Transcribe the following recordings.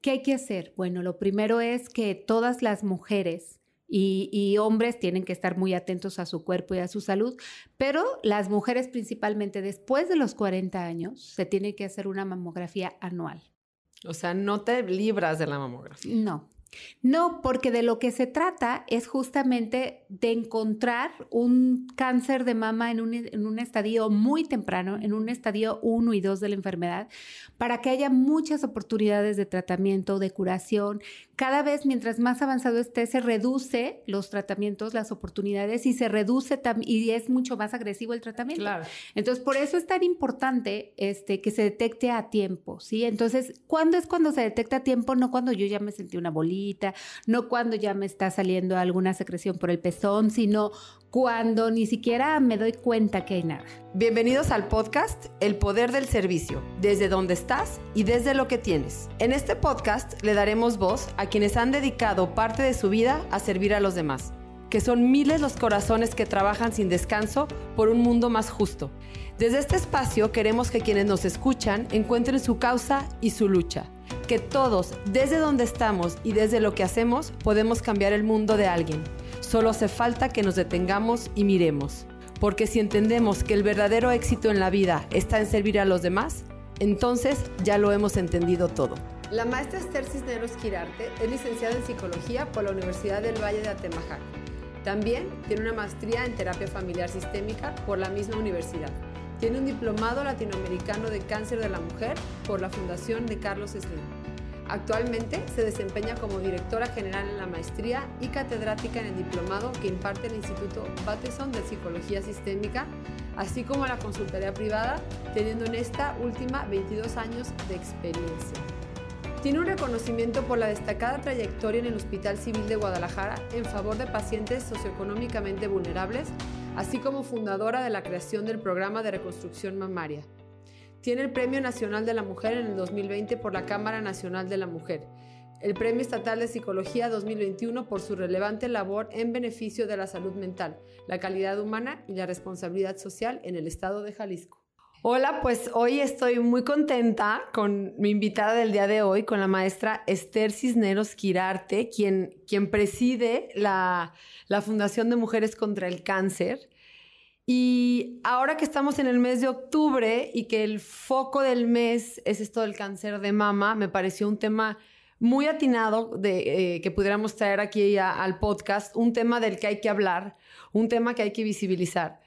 ¿Qué hay que hacer? Bueno, lo primero es que todas las mujeres y, hombres tienen que estar muy atentos a su cuerpo y a su salud, pero las mujeres principalmente después de los 40 años se tiene que hacer una mamografía anual. O sea, no te libras de la mamografía. No, no, porque de lo que se trata es justamente de encontrar un cáncer de mama en un, estadio muy temprano, en un estadio 1 y 2 de la enfermedad, para que haya muchas oportunidades de tratamiento, de curación. Cada vez, mientras más avanzado esté, se reduce los tratamientos, las oportunidades y se reduce y es mucho más agresivo el tratamiento. Claro. Entonces, por eso es tan importante este, que se detecte a tiempo, ¿sí? Entonces, ¿cuándo es cuando se detecta a tiempo? No cuando yo ya me sentí una bolita no cuando ya me está saliendo alguna secreción por el pezón, sino cuando ni siquiera me doy cuenta que hay nada. Bienvenidos al podcast El Poder del Servicio, desde donde estás y desde lo que tienes. En este podcast le daremos voz a quienes han dedicado parte de su vida a servir a los demás, que son miles los corazones que trabajan sin descanso por un mundo más justo. Desde este espacio queremos que quienes nos escuchan encuentren su causa y su lucha que todos, desde donde estamos y desde lo que hacemos, podemos cambiar el mundo de alguien. Solo hace falta que nos detengamos y miremos. Porque si entendemos que el verdadero éxito en la vida está en servir a los demás, entonces ya lo hemos entendido todo. La maestra Esther Cisneros Quirarte es licenciada en psicología por la Universidad del Valle de Atemajac. También tiene una maestría en terapia familiar sistémica por la misma universidad. Tiene un diplomado latinoamericano de cáncer de la mujer por la Fundación de Carlos Slim. Actualmente se desempeña como directora general en la maestría y catedrática en el diplomado que imparte el Instituto Bateson de Psicología Sistémica, así como la consultoría privada, teniendo en esta última 22 años de experiencia. Tiene un reconocimiento por la destacada trayectoria en el Hospital Civil de Guadalajara en favor de pacientes socioeconómicamente vulnerables, así como fundadora de la creación del programa de reconstrucción mamaria. Tiene el Premio Nacional de la Mujer en el 2020 por la Cámara Nacional de la Mujer, el Premio Estatal de Psicología 2021 por su relevante labor en beneficio de la salud mental, la calidad humana y la responsabilidad social en el estado de Jalisco. Hola, pues hoy estoy muy contenta con mi invitada del día de hoy, con la maestra Esther Cisneros Quirarte, quien, quien preside la, la Fundación de Mujeres contra el Cáncer. Y ahora que estamos en el mes de octubre y que el foco del mes es esto del cáncer de mama, me pareció un tema muy atinado de eh, que pudiéramos traer aquí al podcast, un tema del que hay que hablar, un tema que hay que visibilizar,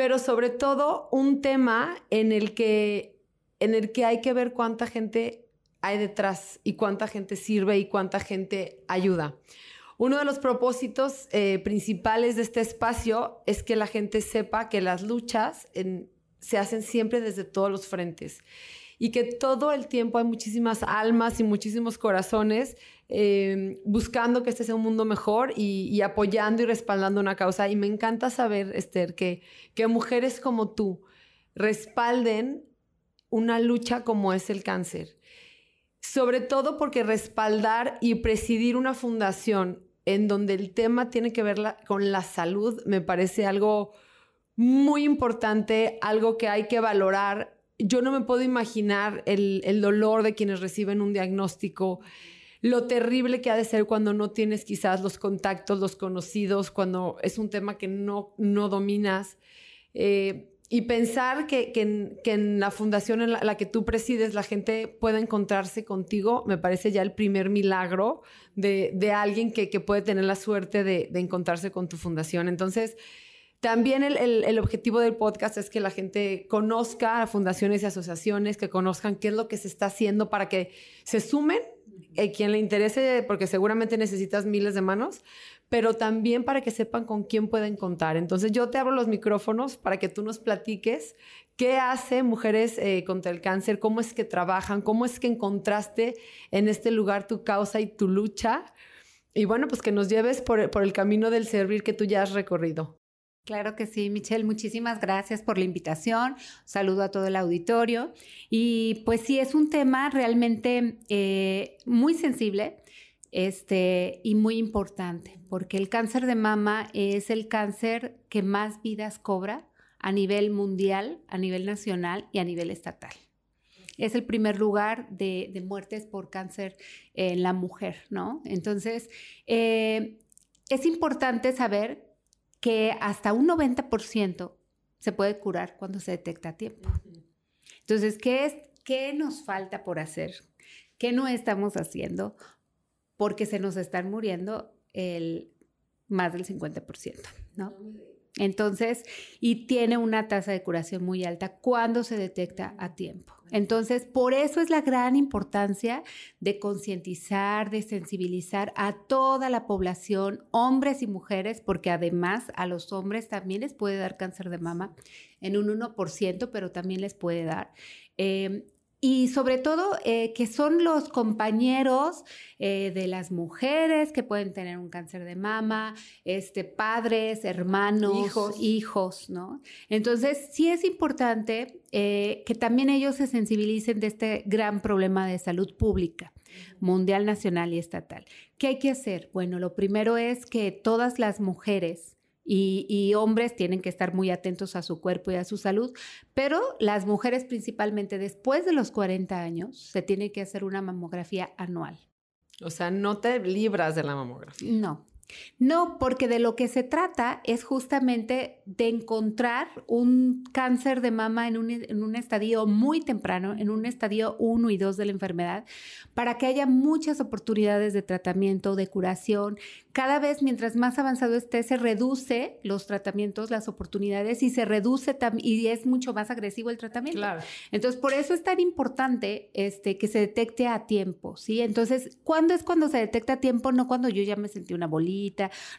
pero sobre todo un tema en el que, en el que hay que ver cuánta gente hay detrás y cuánta gente sirve y cuánta gente ayuda. Uno de los propósitos eh, principales de este espacio es que la gente sepa que las luchas se hacen siempre desde todos los frentes y que todo el tiempo hay muchísimas almas y muchísimos corazones eh, buscando que este sea un mundo mejor y, apoyando y respaldando una causa. Y me encanta saber, Esther, que, que mujeres como tú respalden una lucha como es el cáncer. Sobre todo porque respaldar y presidir una fundación en donde el tema tiene que ver con la salud, me parece algo muy importante, algo que hay que valorar. Yo no me puedo imaginar el, dolor de quienes reciben un diagnóstico, lo terrible que ha de ser cuando no tienes quizás los contactos, los conocidos, cuando es un tema que no, no dominas. Eh, y pensar que, en, la fundación en la, que tú presides la gente pueda encontrarse contigo, me parece ya el primer milagro de, alguien que, puede tener la suerte de, encontrarse con tu fundación. Entonces, también el, objetivo del podcast es que la gente conozca a fundaciones y asociaciones, que conozcan qué es lo que se está haciendo para que se sumen, eh, quien le interese, porque seguramente necesitas miles de manos, pero también para que sepan con quién pueden contar. Entonces yo te abro los micrófonos para que tú nos platiques qué hace Mujeres eh, contra el Cáncer, cómo es que trabajan, cómo es que encontraste en este lugar tu causa y tu lucha. Y bueno, pues que nos lleves por, el camino del servir que tú ya has recorrido. Claro que sí, Michelle, muchísimas gracias por la invitación. Saludo a todo el auditorio. Y pues sí, es un tema realmente eh, muy sensible este, y muy importante, porque el cáncer de mama es el cáncer que más vidas cobra a nivel mundial, a nivel nacional y a nivel estatal. es el primer lugar de, muertes por cáncer en la mujer, ¿no? Entonces, eh, es importante saber que hasta un 90% se puede curar cuando se detecta a tiempo. Entonces, ¿qué, es, ¿qué nos falta por hacer? ¿Qué no estamos haciendo? Porque se nos están muriendo el más del 50%, ¿no? Entonces, y tiene una tasa de curación muy alta cuando se detecta a tiempo. Entonces, por eso es la gran importancia de concientizar, de sensibilizar a toda la población, hombres y mujeres, porque además a los hombres también les puede dar cáncer de mama en un 1%, pero también les puede dar. Eh, y sobre todo eh, que son los compañeros eh, de las mujeres que pueden tener un cáncer de mama, este, padres, hermanos, hijos, hijos ¿no? Entonces, sí es importante eh, que también ellos se sensibilicen de este gran problema de salud pública, mundial, nacional y estatal. ¿Qué hay que hacer? Bueno, lo primero es que todas las mujeres y, hombres tienen que estar muy atentos a su cuerpo y a su salud, pero las mujeres principalmente después de los 40 años se tiene que hacer una mamografía anual. O sea, no te libras de la mamografía. No, no, porque de lo que se trata es justamente de encontrar un cáncer de mama en un, estadio muy temprano, en un estadio 1 y 2 de la enfermedad, para que haya muchas oportunidades de tratamiento, de curación. Cada vez, mientras más avanzado esté, se reduce los tratamientos, las oportunidades y se reduce y es mucho más agresivo el tratamiento. Claro. Entonces, por eso es tan importante este, que se detecte a tiempo, ¿sí? Entonces, ¿cuándo es cuando se detecta a tiempo? No cuando yo ya me sentí una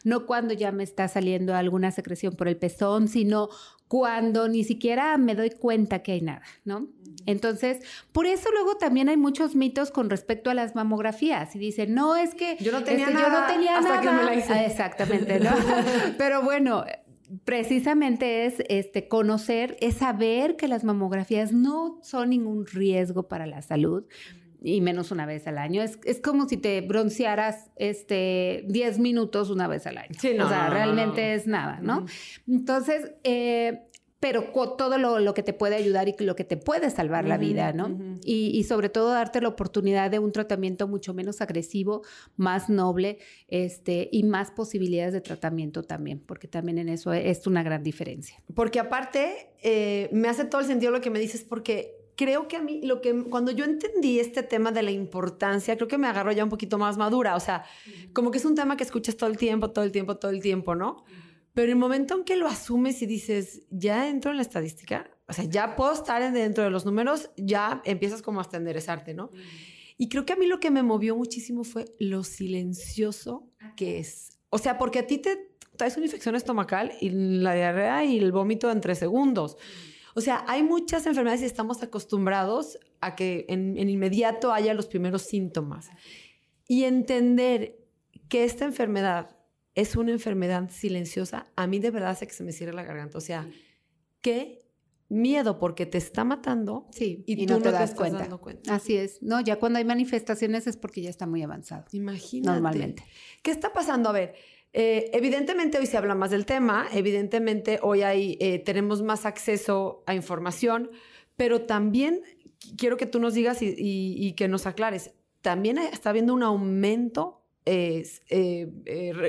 no cuando ya me está saliendo alguna secreción por el pezón, sino cuando ni siquiera me doy cuenta que hay nada, ¿no? Entonces, por eso luego también hay muchos mitos con respecto a las mamografías y dicen, no, es que yo no tenía nada, yo no tenía hasta Que me la hice. Ah, exactamente, ¿no? Pero bueno, precisamente es este conocer, es saber que las mamografías no son ningún riesgo para la salud y menos una vez al año. Es, es como si te broncearas este, 10 minutos una vez al año. Sí, no, o sea, realmente es nada, ¿no? Entonces, eh, pero todo lo, que te puede ayudar y lo que te puede salvar la vida, ¿no? y, y, sobre todo darte la oportunidad de un tratamiento mucho menos agresivo, más noble, este, y más posibilidades de tratamiento también, porque también en eso es una gran diferencia. Porque aparte, eh, me hace todo el sentido lo que me dices, porque creo que a mí, lo que, cuando yo entendí este tema de la importancia, creo que me agarró ya un poquito más madura. O sea, como que es un tema que escuchas todo el tiempo, todo el tiempo, todo el tiempo, ¿no? Pero el momento en que lo asumes y dices, ya entro en la estadística, o sea, ya puedo estar dentro de los números, ya empiezas como a estenderezarte, ¿no? Y creo que a mí lo que me movió muchísimo fue lo silencioso que es. O sea, porque a ti te traes una infección estomacal y la diarrea y el vómito en tres segundos. O sea, hay muchas enfermedades y estamos acostumbrados a que en, inmediato haya los primeros síntomas. Y entender que esta enfermedad es una enfermedad silenciosa, a mí de verdad hace que se me cierre la garganta. O sea, qué miedo porque te está matando sí, y, tú no te, das cuenta. Así es. No, ya cuando hay manifestaciones es porque ya está muy avanzado. Imagínate. Normalmente. ¿Qué está pasando? A ver, eh, evidentemente hoy se habla más del tema, evidentemente hoy hay, eh, tenemos más acceso a información, pero también quiero que tú nos digas y, que nos aclares, también está habiendo un aumento eh,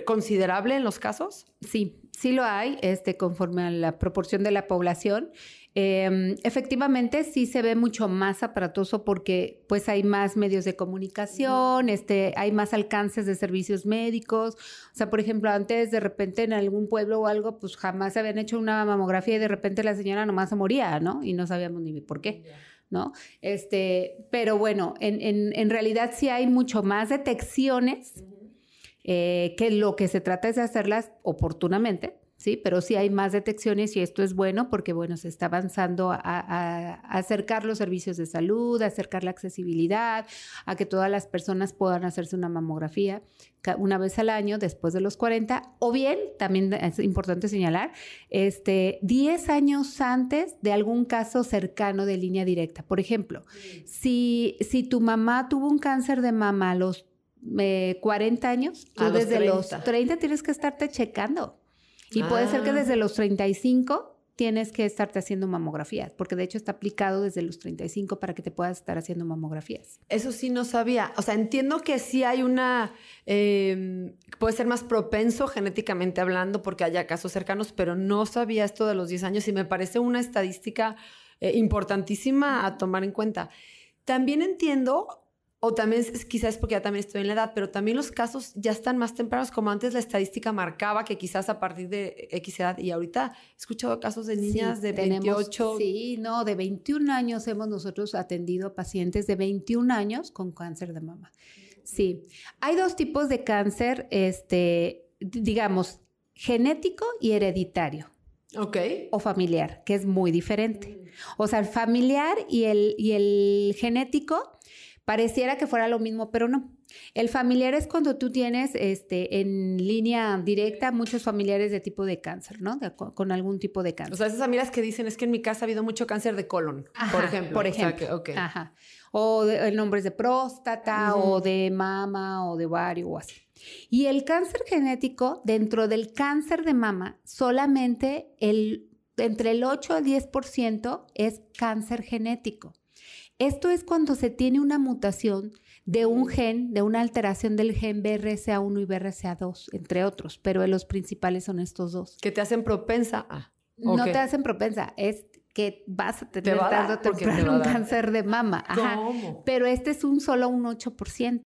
considerable en los casos. Sí, sí lo hay, este, conforme a la proporción de la población. Em, efectivamente, sí se ve mucho más aparatoso porque pues hay más medios de comunicación, este, hay más alcances de servicios médicos. O sea, por ejemplo, antes de repente en algún pueblo o algo, pues jamás se habían hecho una mamografía y de repente la señora nomás se moría, ¿no? Y no sabíamos ni por qué. ¿no? Este, pero bueno, en, realidad sí hay mucho más detecciones eh, que lo que se trata es de hacerlas oportunamente, ¿sí? Pero sí hay más detecciones y esto es bueno porque, bueno, se está avanzando a, acercar los servicios de salud, a acercar la accesibilidad, a que todas las personas puedan hacerse una mamografía una vez al año después de los 40, o bien, también es importante señalar, este, 10 años antes de algún caso cercano de línea directa. Por ejemplo, si, si tu mamá tuvo un cáncer de mama a los 40 eh, años, tú desde los 30 tienes que estarte checando. Y puede ser que ah. desde los 35 tienes que estarte haciendo mamografías, porque de hecho está aplicado desde los 35 para que te puedas estar haciendo mamografías. Eso sí no sabía. O sea, entiendo que sí hay una, eh, puede ser más propenso genéticamente hablando porque haya casos cercanos, pero no sabía esto de los 10 años y me parece una estadística eh, importantísima a tomar en cuenta. También entiendo o también quizás porque ya también estoy en la edad, pero también los casos ya están más tempranos, como antes la estadística marcaba que quizás a partir de X edad, y ahorita he escuchado casos de niñas de 28. Sí, no, de 21 años hemos nosotros atendido pacientes de 21 años con cáncer de mama. Sí, hay dos tipos de cáncer, este, digamos, genético y hereditario. Ok. O familiar, que es muy diferente. O sea, el familiar y el, y el genético Pareciera que fuera lo mismo, pero no. El familiar es cuando tú tienes este, en línea directa muchos familiares de tipo de cáncer, ¿no? con, algún tipo de cáncer. O sea, esas amigas que dicen es que en mi casa ha habido mucho cáncer de colon, por ejemplo. Por ejemplo. O Ajá. O de, nombres de próstata, o de mama, o de ovario, o así. Y el cáncer genético, dentro del cáncer de mama, solamente el, entre el 8 al 10% es cáncer genético. Esto es cuando se tiene una mutación de un gen, de una alteración del gen BRCA1 y BRCA2, entre otros, pero los principales son estos dos. Que te hacen propensa a. No te hacen propensa, es que vas a tener o temprano un cáncer de mama. ¿Cómo? Pero este es un solo un 8%.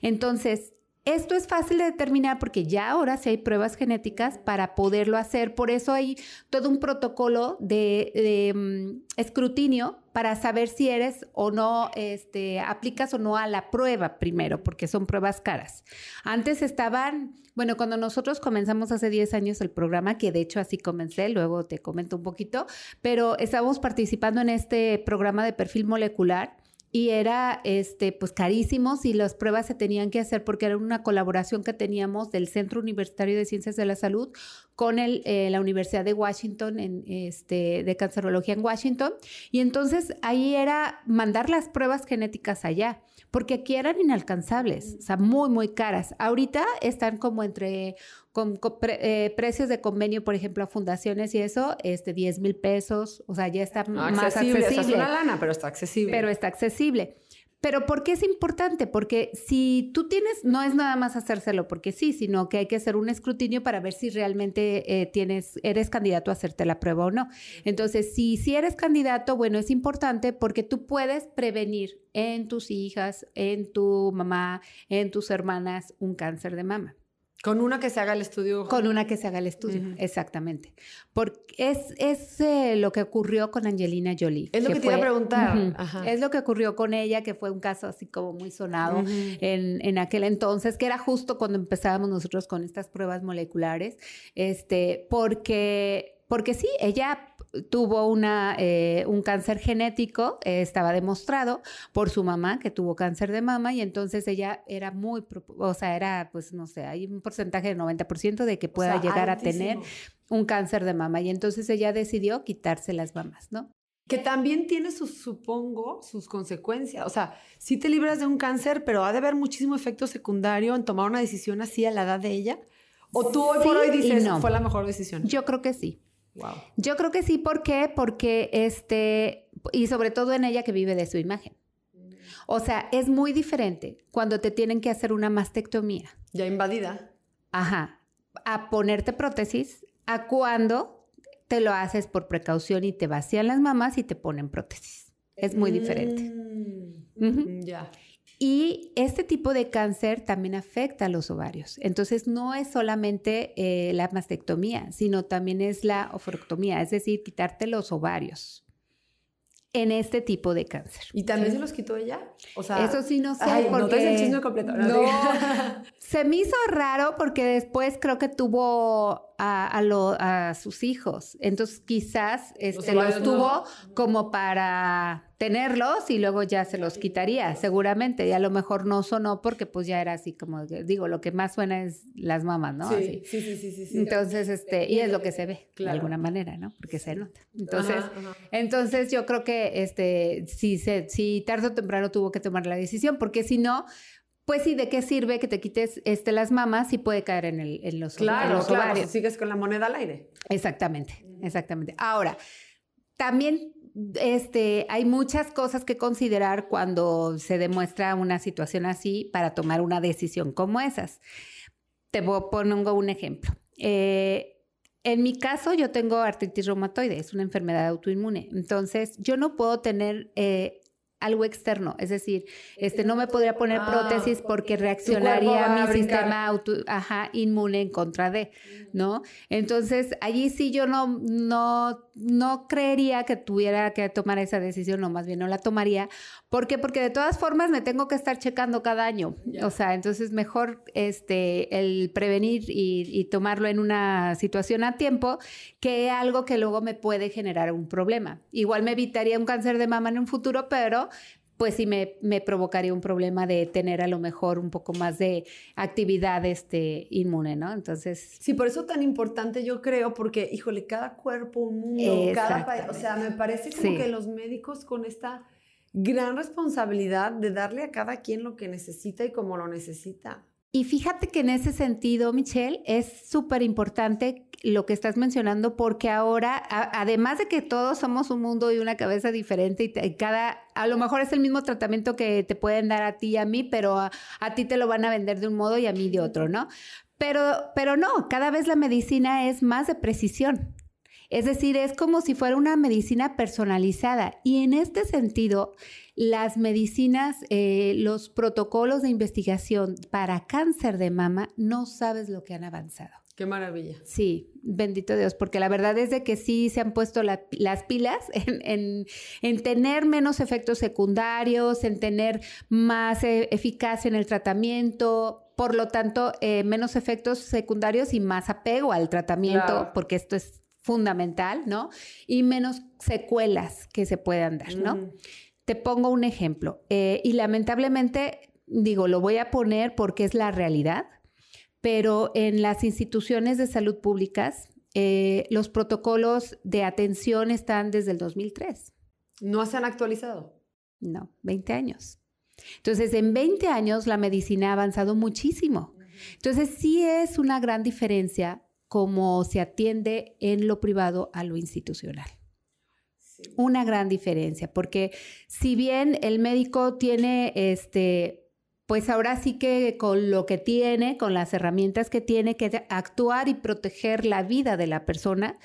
Entonces, esto es fácil de determinar porque ya ahora sí hay pruebas genéticas para poderlo hacer. Por eso hay todo un protocolo de, mm, escrutinio para saber si eres o no, este, aplicas o no a la prueba primero, porque son pruebas caras. Antes estaban, bueno, cuando nosotros comenzamos hace 10 años el programa, que de hecho así comencé, luego te comento un poquito, pero estábamos participando en este programa de perfil molecular y era este pues carísimos y las pruebas se tenían que hacer porque era una colaboración que teníamos del Centro Universitario de Ciencias de la Salud con el, eh, la Universidad de Washington en, este, de cancerología en Washington y entonces ahí era mandar las pruebas genéticas allá porque aquí eran inalcanzables, o sea, muy, muy caras. Ahorita están como entre con, eh, precios de convenio, por ejemplo, a fundaciones y eso, este 10 mil pesos, o sea, ya está más accesible. es una lana, pero está accesible. Pero está accesible. Pero ¿por qué es importante? Porque si tú tienes, no es nada más hacérselo porque sí, sino que hay que hacer un escrutinio para ver si realmente eh, tienes, eres candidato a hacerte la prueba o no. Entonces, si, si eres candidato, bueno, es importante porque tú puedes prevenir en tus hijas, en tu mamá, en tus hermanas un cáncer de mama. Con una que se haga el estudio. Con una que se haga el estudio, exactamente. Porque es, es eh, lo que ocurrió con Angelina Jolie. Es lo que, te iba a preguntar. Es lo que ocurrió con ella, que fue un caso así como muy sonado en, en, aquel entonces, que era justo cuando empezábamos nosotros con estas pruebas moleculares, este, porque, porque sí, ella tuvo una, eh, un cáncer genético, eh, estaba demostrado por su mamá que tuvo cáncer de mama y entonces ella era muy, o sea, era pues no sé, hay un porcentaje del 90% de que pueda llegar a tener un cáncer de mama y entonces ella decidió quitarse las mamas, ¿no? Que también tiene sus, supongo, sus consecuencias. O sea, sí te libras de un cáncer, pero ha de haber muchísimo efecto secundario en tomar una decisión así a la edad de ella. ¿O tú hoy por hoy dices, no. fue la mejor decisión? Yo creo que sí. Yo creo que sí, ¿por qué? Porque este, y sobre todo en ella que vive de su imagen. O sea, es muy diferente cuando te tienen que hacer una mastectomía. Ya invadida. Ajá. A ponerte prótesis, a cuando te lo haces por precaución y te vacían las mamas y te ponen prótesis. Es muy diferente. Mm, ya. Y este tipo de cáncer también afecta a los ovarios. Entonces, no es solamente eh, la mastectomía, sino también es la oforoctomía, es decir, quitarte los ovarios en este tipo de cáncer. ¿Y también se los quitó ella? O sea, eso sí no sé. porque no el chisme completo. No, se me hizo raro porque después creo que tuvo a, sus hijos. Entonces quizás este, los tuvo como para tenerlos y luego ya se los quitaría, seguramente. Y a lo mejor no sonó porque pues ya era así como, digo, lo que más suena es las mamás, ¿no? Sí, sí, sí, sí, sí, Entonces, este, y es lo que se ve de alguna manera, ¿no? Porque se nota. Entonces, entonces yo creo que este, si, se, si tarde o temprano tuvo que tomar la decisión, porque si no, pues sí, ¿de qué sirve que te quites este, las mamas si puede caer en, el, en los, claro, claro, si sigues con la moneda al aire. Exactamente, exactamente. Ahora, también este, hay muchas cosas que considerar cuando se demuestra una situación así para tomar una decisión como esas. Te pongo un ejemplo. Eh, en mi caso, yo tengo artritis reumatoide, es una enfermedad autoinmune. Entonces, yo no puedo tener eh, algo externo, es decir, este no me podría poner ah, prótesis porque reaccionaría mi sistema auto, ajá, inmune en contra de, ¿no? Entonces, allí sí yo no no no creería que tuviera que tomar esa decisión, o más bien no la tomaría, ¿por qué? Porque de todas formas me tengo que estar checando cada año. O sea, entonces mejor este el prevenir y, y tomarlo en una situación a tiempo que algo que luego me puede generar un problema. Igual me evitaría un cáncer de mama en un futuro, pero pues sí me, me, provocaría un problema de tener a lo mejor un poco más de actividad este, inmune, ¿no? Entonces... Sí, por eso tan importante yo creo, porque, híjole, cada cuerpo, un mundo, cada o sea, me parece como que los médicos con esta gran responsabilidad de darle a cada quien lo que necesita y como lo necesita. Y fíjate que en ese sentido, Michelle, es súper importante lo que estás mencionando porque ahora, además de que todos somos un mundo y una cabeza diferente y, cada, a lo mejor es el mismo tratamiento que te pueden dar a ti y a mí, pero a, ti te lo van a vender de un modo y a mí de otro, ¿no? Pero, pero no, cada vez la medicina es más de precisión. Es decir, es como si fuera una medicina personalizada. Y en este sentido, las medicinas, eh, los protocolos de investigación para cáncer de mama, no sabes lo que han avanzado. Qué maravilla. Sí, bendito Dios, porque la verdad es de que sí se han puesto las pilas en, tener menos efectos secundarios, en tener más eh, eficacia en el tratamiento, por lo tanto, eh, menos efectos secundarios y más apego al tratamiento, porque esto es fundamental, ¿no? Y menos secuelas que se puedan dar, ¿no? Te pongo un ejemplo, eh, y lamentablemente, digo, lo voy a poner porque es la realidad, pero en las instituciones de salud públicas, eh, los protocolos de atención están desde el 2003. ¿No se han actualizado? No, 20 años. Entonces, en 20 años la medicina ha avanzado muchísimo. Entonces, sí es una gran diferencia cómo se atiende en lo privado a lo institucional. Una gran diferencia, porque si bien el médico tiene este, pues ahora sí que con lo que tiene, con las herramientas que tiene que actuar y proteger la vida de la persona,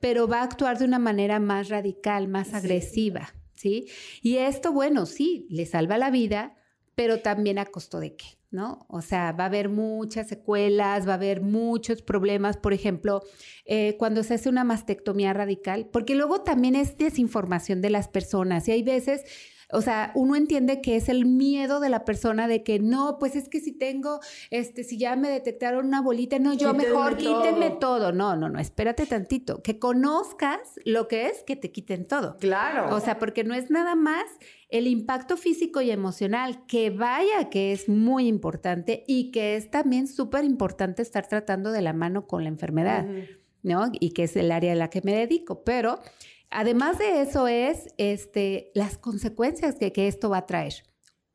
pero va a actuar de una manera más radical, más agresiva, ¿sí? Y esto, bueno, sí, le salva la vida, pero también a costo de qué? ¿no? O sea, va a haber muchas secuelas, va a haber muchos problemas, por ejemplo, eh, cuando se hace una mastectomía radical, porque luego también es desinformación de las personas y hay veces o sea, uno entiende que es el miedo de la persona de que no, pues es que si tengo, este, si ya me detectaron una bolita, no, yo mejor quítenme todo. No, no, no, espérate tantito, que conozcas lo que es que te quiten todo. Claro. O sea, porque no es nada más el impacto físico y emocional, que vaya que es muy importante y que es también súper importante estar tratando de la mano con la enfermedad, ¿no? Y que es el área a la que me dedico, pero Además de eso es este, las consecuencias que, que esto va a traer.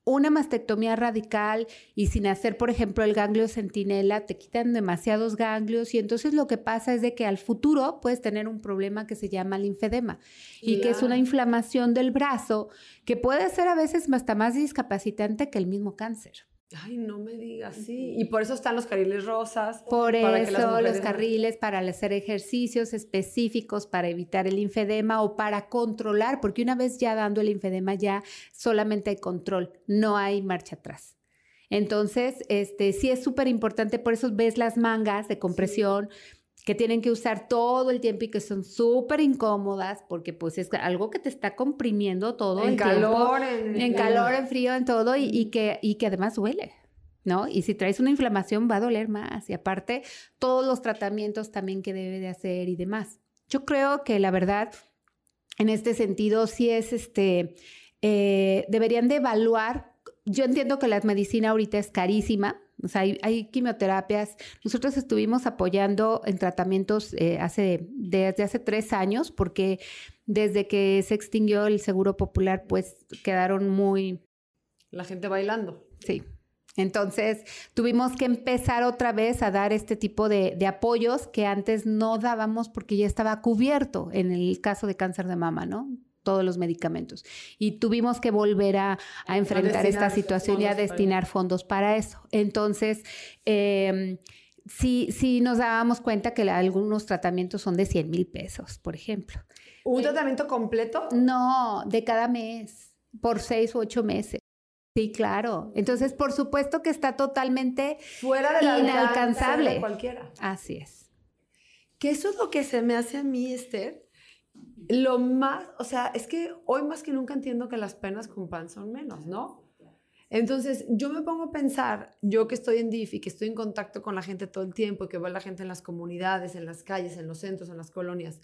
Una mastectomía radical y sin hacer, por ejemplo, el ganglio centinela, te quitan demasiados ganglios y entonces lo que pasa es de que al futuro puedes tener un problema que se llama linfedema y que es una inflamación del brazo que puede ser a veces hasta más discapacitante que el mismo cáncer. Ay, no me digas, sí. Y por eso están los carriles rosas. Por eso los carriles para hacer ejercicios específicos para evitar el linfedema o para controlar, porque una vez ya dando el linfedema ya solamente hay control, no hay marcha atrás. Entonces, este sí es súper importante, por eso ves las mangas de compresión, que tienen que usar todo el tiempo y que son súper incómodas porque pues es algo que te está comprimiendo todo en el calor, tiempo. En, calor, en frío, en todo y, que, y que además duele. ¿No? Y si traes una inflamación va a doler más. Y aparte, todos los tratamientos también que debe de hacer y demás. Yo creo que la verdad, en este sentido, sí es este, eh, deberían de evaluar. Yo entiendo que la medicina ahorita es carísima, o sea, hay, quimioterapias. Nosotros estuvimos apoyando en tratamientos eh, hace, desde hace tres años, porque desde que se extinguió el Seguro Popular, pues quedaron muy... La gente bailando. Sí. Entonces, tuvimos que empezar otra vez a dar este tipo de, apoyos que antes no dábamos porque ya estaba cubierto en el caso de cáncer de mama, ¿no? Todos los medicamentos. Y tuvimos que volver a, enfrentar esta situación y a destinar fondos para eso. Entonces, eh, sí, sí nos dábamos cuenta que algunos tratamientos son de 100 mil pesos, por ejemplo. ¿Un tratamiento completo? No, de cada mes, por seis u ocho meses. Sí, claro. Entonces, por supuesto que está totalmente fuera de la inalcanzable. De cualquiera. Así es. Que eso es lo que se me hace a mí, Esther. Lo más, o sea, es que hoy más que nunca entiendo que las penas con pan son menos, ¿no? Entonces, yo me pongo a pensar, yo que estoy en DIF y que estoy en contacto con la gente todo el tiempo, que veo a la gente en las comunidades, en las calles, en los centros, en las colonias,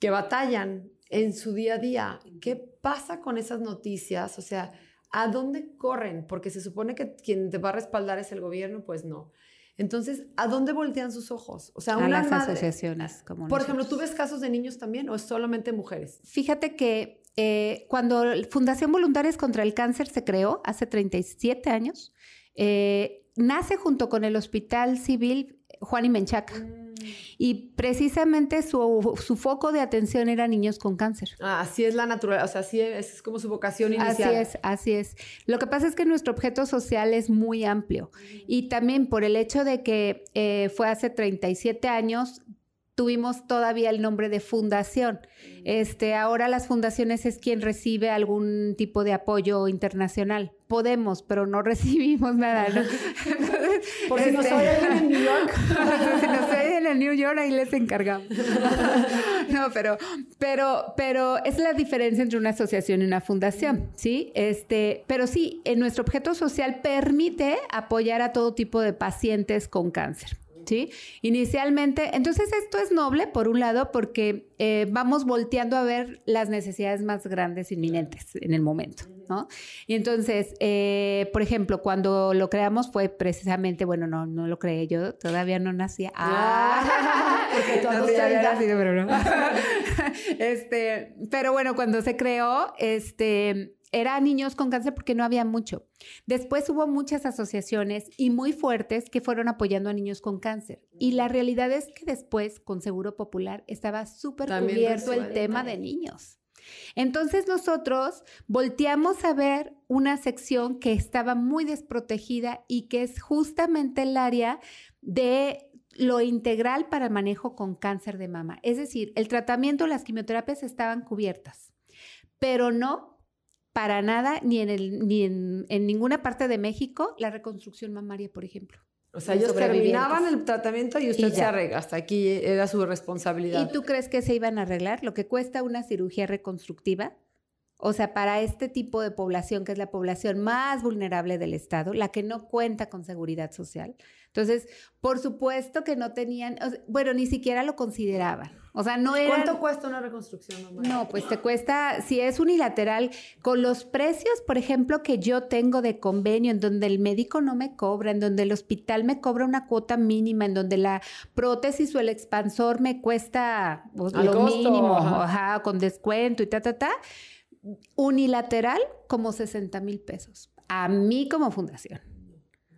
que batallan en su día a día, ¿qué pasa con esas noticias? O sea, ¿a dónde corren? Porque se supone que quien te va a respaldar es el gobierno, pues no. Entonces, ¿a dónde voltean sus ojos? O sea, a las asociaciones como Por ejemplo, ¿tú ves casos de niños también o es solamente mujeres? Fíjate que eh, cuando Fundación Voluntarias contra el Cáncer se creó hace 37 años, eh, nace junto con el Hospital Civil Juan y Menchaca. Mm. Y precisamente su, foco de atención era niños con cáncer. Ah, así es la naturaleza, o sea, así es, es, como su vocación inicial. Así es, así es. Lo que pasa es que nuestro objeto social es muy amplio y también por el hecho de que eh, fue hace 37 años, tuvimos todavía el nombre de fundación. Este, ahora las fundaciones es quien recibe algún tipo de apoyo internacional. Podemos, pero no recibimos nada. ¿no? Por si nos oyen en New York. si nos oyen en New York, ahí les encargamos. no, pero, pero, pero es la diferencia entre una asociación y una fundación, ¿sí? Este, pero sí, en nuestro objeto social permite apoyar a todo tipo de pacientes con cáncer. ¿Sí? Inicialmente, entonces esto es noble, por un lado, porque eh, vamos volteando a ver las necesidades más grandes inminentes en el momento, ¿no? Y entonces, eh, por ejemplo, cuando lo creamos fue precisamente, bueno, no, no lo creé yo, todavía no nacía. Ah, pero no. este, pero bueno, cuando se creó, este era niños con cáncer porque no había mucho. Después hubo muchas asociaciones y muy fuertes que fueron apoyando a niños con cáncer. Y la realidad es que después, con Seguro Popular, estaba súper cubierto el tema de niños. Entonces nosotros volteamos a ver una sección que estaba muy desprotegida y que es justamente el área de lo integral para el manejo con cáncer de mama. Es decir, el tratamiento, las quimioterapias estaban cubiertas, pero no para nada, ni en, el, ni en, ninguna parte de México, la reconstrucción mamaria, por ejemplo. O sea, ellos terminaban el tratamiento y usted se arregla. Hasta aquí era su responsabilidad. ¿Y tú crees que se iban a arreglar? Lo que cuesta una cirugía reconstructiva o sea, para este tipo de población, que es la población más vulnerable del Estado, la que no cuenta con seguridad social. Entonces, por supuesto que no tenían, bueno, ni siquiera lo consideraban. O sea, no era... ¿Cuánto cuesta una reconstrucción? No, pues te cuesta, si es unilateral, con los precios, por ejemplo, que yo tengo de convenio, en donde el médico no me cobra, en donde el hospital me cobra una cuota mínima, en donde la prótesis o el expansor me cuesta pues, lo mínimo, con descuento y ta, ta, ta unilateral como 60 mil pesos. A mí como fundación.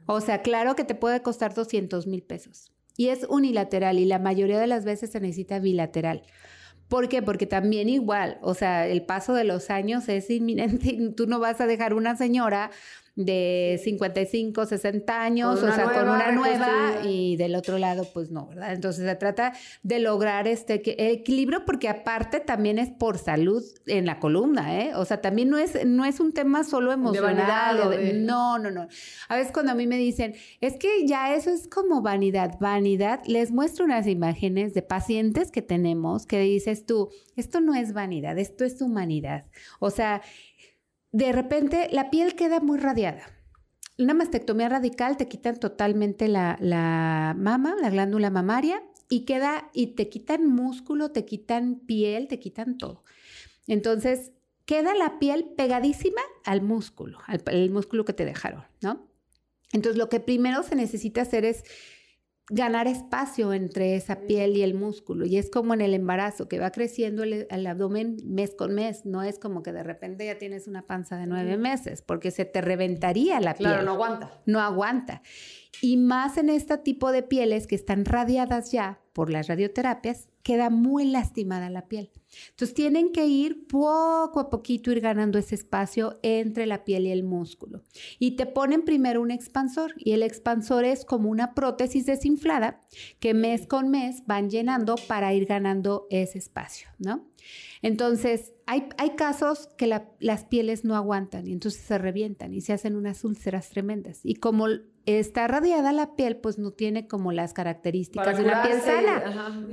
O sea, claro que te puede costar 200 mil pesos. Y es unilateral y la mayoría de las veces se necesita bilateral. ¿Por qué? Porque también igual, o sea, el paso de los años es inminente. Tú no vas a dejar una señora de 55, 60 años, o sea, con una nueva y del otro lado, pues no, ¿verdad? Entonces se trata de lograr este equilibrio porque aparte también es por salud en la columna, ¿eh? O sea, también no es, no es un tema solo emocional. De No, no, no. A veces cuando a mí me dicen, es que ya eso es como vanidad, vanidad, les muestro unas imágenes de pacientes que tenemos que dices tú, esto no es vanidad, esto es humanidad. O sea, de repente la piel queda muy radiada. Una mastectomía radical te quitan totalmente la, la mama, la glándula mamaria, y queda, y te quitan músculo, te quitan piel, te quitan todo. Entonces, queda la piel pegadísima al músculo, al músculo que te dejaron, ¿no? Entonces, lo que primero se necesita hacer es ganar espacio entre esa piel y el músculo. Y es como en el embarazo, que va creciendo el, abdomen mes con mes. No es como que de repente ya tienes una panza de nueve meses, porque se te reventaría la piel. Claro, no aguanta. No aguanta. Y más en este tipo de pieles que están radiadas ya por las radioterapias, queda muy lastimada la piel. Entonces tienen que ir poco a poquito, ir ganando ese espacio entre la piel y el músculo. Y te ponen primero un expansor y el expansor es como una prótesis desinflada que mes con mes van llenando para ir ganando ese espacio, ¿no? Entonces, hay, hay casos que las pieles no aguantan y entonces se revientan y se hacen unas úlceras tremendas. Y como está radiada la piel, pues no tiene como las características de una piel sana.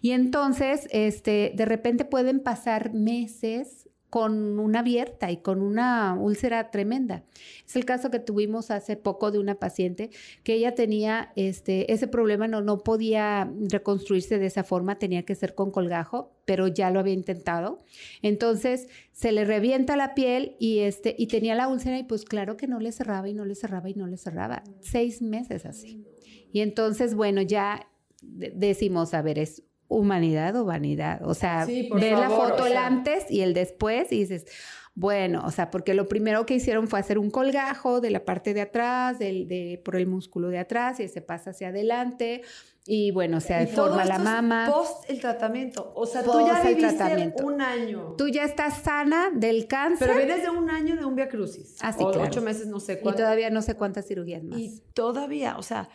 Y entonces, este, de repente pueden pasar meses con una abierta y con una úlcera tremenda. Es el caso que tuvimos hace poco de una paciente que ella tenía este, ese problema, no, no podía reconstruirse de esa forma, tenía que ser con colgajo, pero ya lo había intentado. Entonces se le revienta la piel y, este, y tenía la úlcera y pues claro que no le cerraba y no le cerraba y no le cerraba. Seis meses así. Y entonces, bueno, ya decimos, a ver, es humanidad o vanidad. O sea, ver la foto el antes y el después y dices, bueno, o sea, porque lo primero que hicieron fue hacer un colgajo de la parte de atrás, del, de, por el músculo de atrás y se pasa hacia adelante. Y bueno, se deforma la mama. Post el tratamiento. O sea, tú ya viviste un año. Tú ya estás sana del cáncer. Pero vienes de un año de un Via Crucis. Así, ah, o Ocho meses, no sé cuánto. Y todavía no sé cuántas cirugías más. Y todavía, o sea,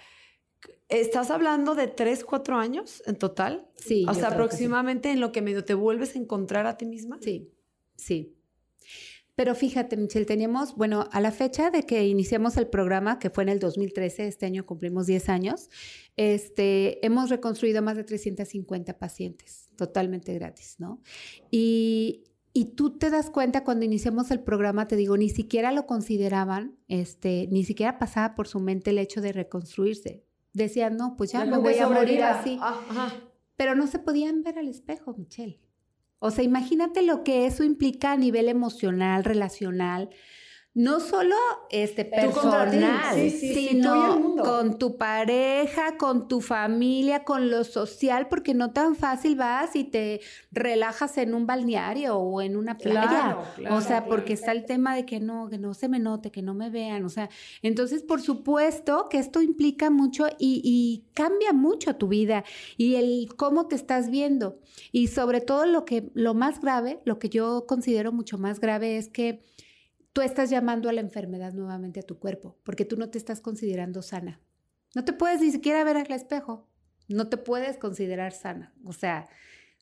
¿Estás hablando de tres, cuatro años en total? Sí. O sea, aproximadamente en lo que medio te vuelves a encontrar a ti misma. Sí, sí. Pero fíjate, Michelle, teníamos, bueno, a la fecha de que iniciamos el programa, que fue en el 2013, este año cumplimos 10 años, este, hemos reconstruido más de 350 pacientes, totalmente gratis, ¿no? Y, y tú te das cuenta cuando iniciamos el programa, te digo, ni siquiera lo consideraban, este, ni siquiera pasaba por su mente el hecho de reconstruirse decían, no, pues ya, me voy a morir así. Pero no se podían ver al espejo, Michelle. O sea, imagínate lo que eso implica a nivel emocional, relacional, no solo este personal, sino con tu pareja, con tu familia, con lo social, porque no tan fácil vas y te relajas en un balneario o en una playa. o sea, porque está el tema de que no, que no se me note, que no me vean. O sea, entonces, por supuesto que esto implica mucho y, y cambia mucho tu vida y el cómo te estás viendo. Y sobre todo lo que, lo más grave, lo que yo considero mucho más grave es que tú estás llamando a la enfermedad nuevamente a tu cuerpo, porque tú no te estás considerando sana. No te puedes ni siquiera ver al espejo, no te puedes considerar sana. O sea,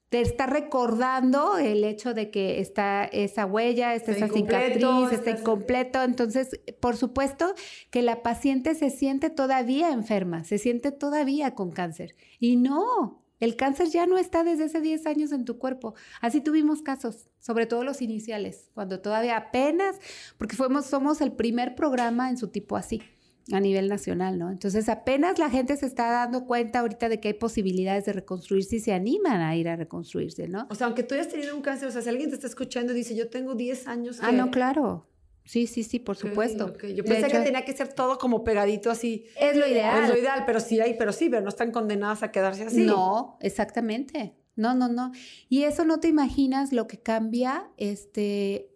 te está recordando el hecho de que está esa huella, está esa cicatriz, está incompleto. Entonces, por supuesto que la paciente se siente todavía enferma, se siente todavía con cáncer. Y no, el cáncer ya no está desde hace 10 años en tu cuerpo. Así tuvimos casos, sobre todo los iniciales, cuando todavía apenas, porque fuimos, somos el primer programa en su tipo así a nivel nacional, ¿no? Entonces apenas la gente se está dando cuenta ahorita de que hay posibilidades de reconstruirse y se animan a ir a reconstruirse, ¿no? O sea, aunque tú hayas tenido un cáncer, o sea, si alguien te está escuchando y dice, yo tengo 10 años. Ah, no, claro. Sí, sí, sí, por supuesto. Yo pensé que tenía que ser todo como pegadito así. Es lo ideal. Es lo ideal, pero sí hay, pero sí, pero no están condenadas a quedarse así. No, exactamente. No, no, no. Y eso no te imaginas lo que cambia este,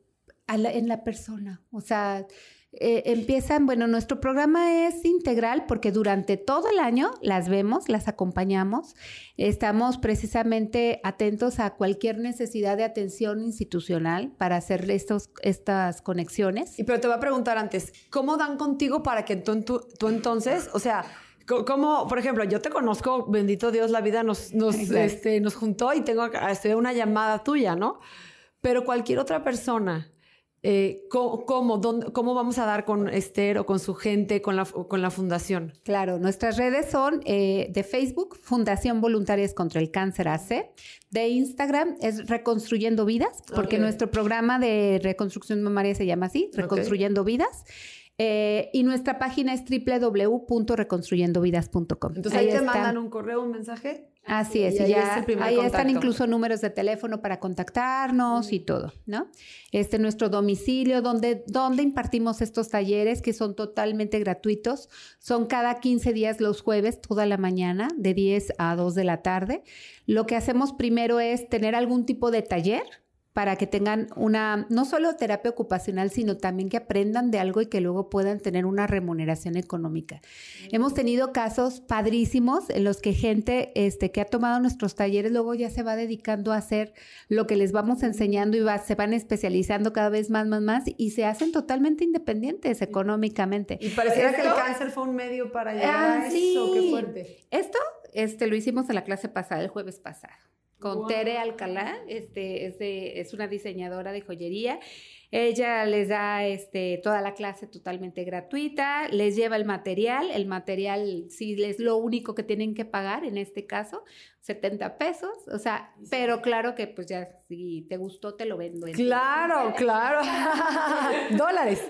en la persona. O sea, eh, empiezan, bueno, nuestro programa es integral porque durante todo el año las vemos, las acompañamos, estamos precisamente atentos a cualquier necesidad de atención institucional para hacer estos, estas conexiones. Y pero te voy a preguntar antes, ¿cómo dan contigo para que tú, tú, entonces, o sea, como, por ejemplo, yo te conozco, bendito Dios, la vida nos, nos, este, nos juntó y tengo estoy una llamada tuya, ¿no? Pero cualquier otra persona eh, ¿cómo, ¿cómo, vamos a dar con Esther o con su gente, con la, con la fundación? Claro, nuestras redes son eh, de Facebook, Fundación Voluntarias contra el Cáncer AC, de Instagram es Reconstruyendo Vidas, porque nuestro programa de reconstrucción mamaria se llama así, Reconstruyendo Vidas. Eh, y nuestra página es www.reconstruyendovidas.com. Entonces ahí, te mandan un correo, un mensaje. Así es, y, ya, ahí están incluso números de teléfono para contactarnos y todo, ¿no? Este nuestro domicilio donde, donde impartimos estos talleres que son totalmente gratuitos. Son cada 15 días los jueves, toda la mañana, de 10 a 2 de la tarde. Lo que hacemos primero es tener algún tipo de taller para que tengan una, no solo terapia ocupacional, sino también que aprendan de algo y que luego puedan tener una remuneración económica. Hemos tenido casos padrísimos en los que gente este, que ha tomado nuestros talleres luego ya se va dedicando a hacer lo que les vamos enseñando y va, se van especializando cada vez más, más, más y se hacen totalmente independientes económicamente. Y pareciera que el cáncer fue un medio para llegar a ah, eso, qué fuerte. Esto este, lo hicimos en la clase pasada, el jueves pasado con Tere Alcalá, este, es, es una diseñadora de joyería. Ella les da este, toda la clase totalmente gratuita, les lleva el material, el material sí es lo único que tienen que pagar en este caso, 70 pesos, o sea, pero claro que pues ya si te gustó te lo vendo. claro, claro, dólares.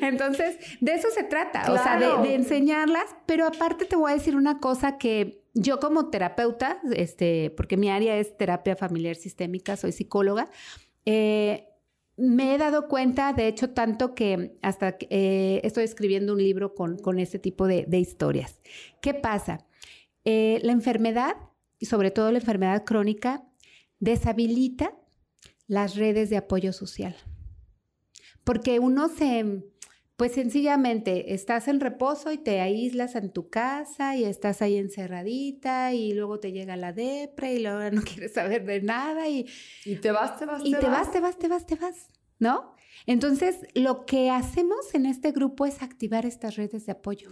Entonces, de eso se trata, o sea, de, de enseñarlas, pero aparte te voy a decir una cosa que yo como terapeuta, este, porque mi área es terapia familiar sistémica, soy psicóloga, eh, me he dado cuenta, de hecho, tanto que hasta eh, estoy escribiendo un libro con, con este tipo de, historias. ¿Qué pasa? Eh, la enfermedad, y sobre todo la enfermedad crónica, deshabilita las redes de apoyo social. Porque uno se, pues sencillamente estás en reposo y te aíslas en tu casa y estás ahí encerradita y luego te llega la depre y luego no quieres saber de nada y, y te vas, te vas, y te, vas. te vas, te vas, te vas, ¿no? Entonces, lo que hacemos en este grupo es activar estas redes de apoyo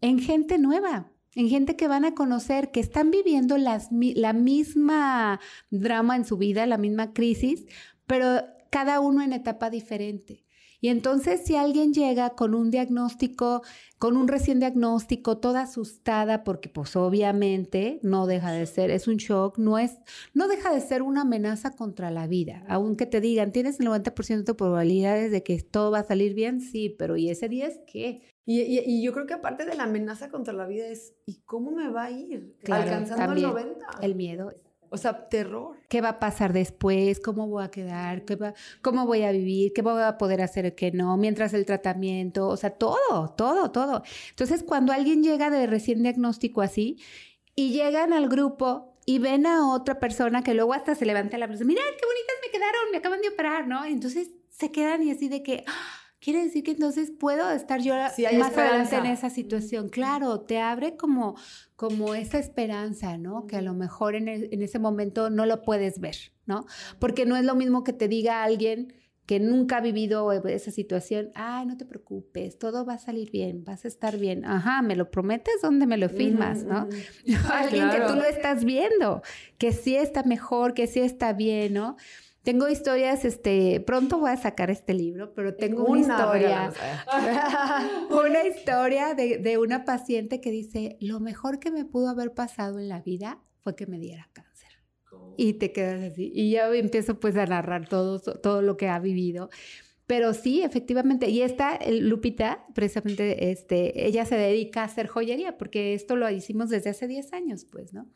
en gente nueva, en gente que van a conocer, que están viviendo las, la misma drama en su vida, la misma crisis, pero cada uno en etapa diferente. Y entonces si alguien llega con un diagnóstico, con un recién diagnóstico, toda asustada, porque pues obviamente no deja de ser, es un shock, no es, no deja de ser una amenaza contra la vida. Aunque te digan, tienes el 90% de probabilidades de que todo va a salir bien, sí, pero ¿y ese 10 qué? Y, y, yo creo que aparte de la amenaza contra la vida es, ¿y cómo me va a ir? Alcanzando el 90. El miedo. O sea, terror. ¿Qué va a pasar después? ¿Cómo voy a quedar? ¿Qué va, ¿Cómo voy a vivir? ¿Qué voy a poder hacer? ¿Qué no? Mientras el tratamiento, o sea, todo, todo, todo. Entonces, cuando alguien llega de recién diagnóstico así y llegan al grupo y ven a otra persona que luego hasta se levanta la voz, mira, qué bonitas me quedaron, me acaban de operar, ¿no? Entonces se quedan y así de que... ¡ah! Quiere decir que entonces puedo estar yo más adelante en esa situación. Claro, te abre como, como esa esperanza, ¿no? Que a lo mejor en, en, ese momento no lo puedes ver, ¿no? Porque no es lo mismo que te diga alguien que nunca ha vivido esa situación, ay, no te preocupes, todo va a salir bien, vas a estar bien. Ajá, ¿me lo prometes? ¿Dónde me lo firmas? ¿No? Alguien que tú lo estás viendo, que sí está mejor, que sí está bien, ¿no? Tengo historias, este, pronto voy a sacar este libro, pero tengo una, historia, una historia de, de, una paciente que dice, lo mejor que me pudo haber pasado en la vida fue que me diera cáncer. Y te quedas así. Y ya empiezo pues a narrar todo, todo lo que ha vivido. Pero sí, efectivamente, y esta Lupita, precisamente, este, ella se dedica a hacer joyería, porque esto lo hicimos desde hace 10 años, pues, ¿no?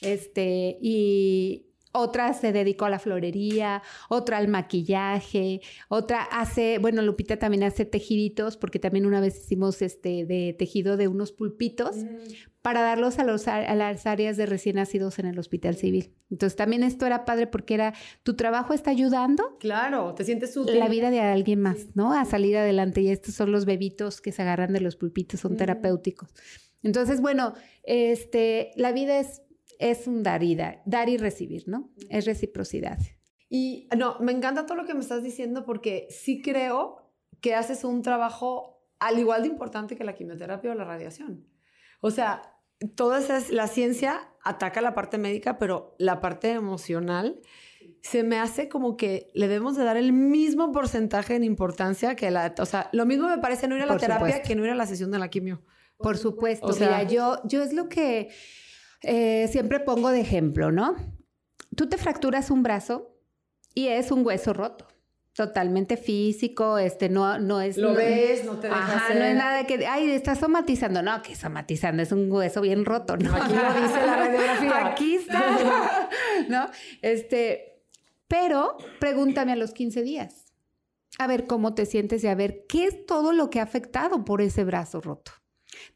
Este, y, otra se dedicó a la florería, otra al maquillaje, otra hace, bueno, Lupita también hace tejiditos, porque también una vez hicimos este de tejido de unos pulpitos mm. para darlos a, los, a las áreas de recién nacidos en el hospital civil. Entonces también esto era padre porque era, tu trabajo está ayudando. Claro, te sientes útil. La vida de alguien más, ¿no? A salir adelante. Y estos son los bebitos que se agarran de los pulpitos, son mm. terapéuticos. Entonces, bueno, este, la vida es es un dar y dar, dar y recibir, ¿no? Es reciprocidad. Y no, me encanta todo lo que me estás diciendo porque sí creo que haces un trabajo al igual de importante que la quimioterapia o la radiación. O sea, toda esa es, la ciencia ataca la parte médica, pero la parte emocional se me hace como que le debemos de dar el mismo porcentaje en importancia que la, o sea, lo mismo me parece no ir a la terapia que no ir a la sesión de la quimio. Por supuesto, o sea, yo, yo es lo que eh, siempre pongo de ejemplo, ¿no? Tú te fracturas un brazo y es un hueso roto. totalmente físico, este no, no es... Lo ves, no te dejas Ajá, no es nada de que, ay, estás somatizando. No, que somatizando es un hueso bien roto, ¿no? Aquí lo dice la radiografía. Aquí está, ¿no? Este, pero pregúntame a los 15 días. A ver cómo te sientes y a ver qué es todo lo que ha afectado por ese brazo roto.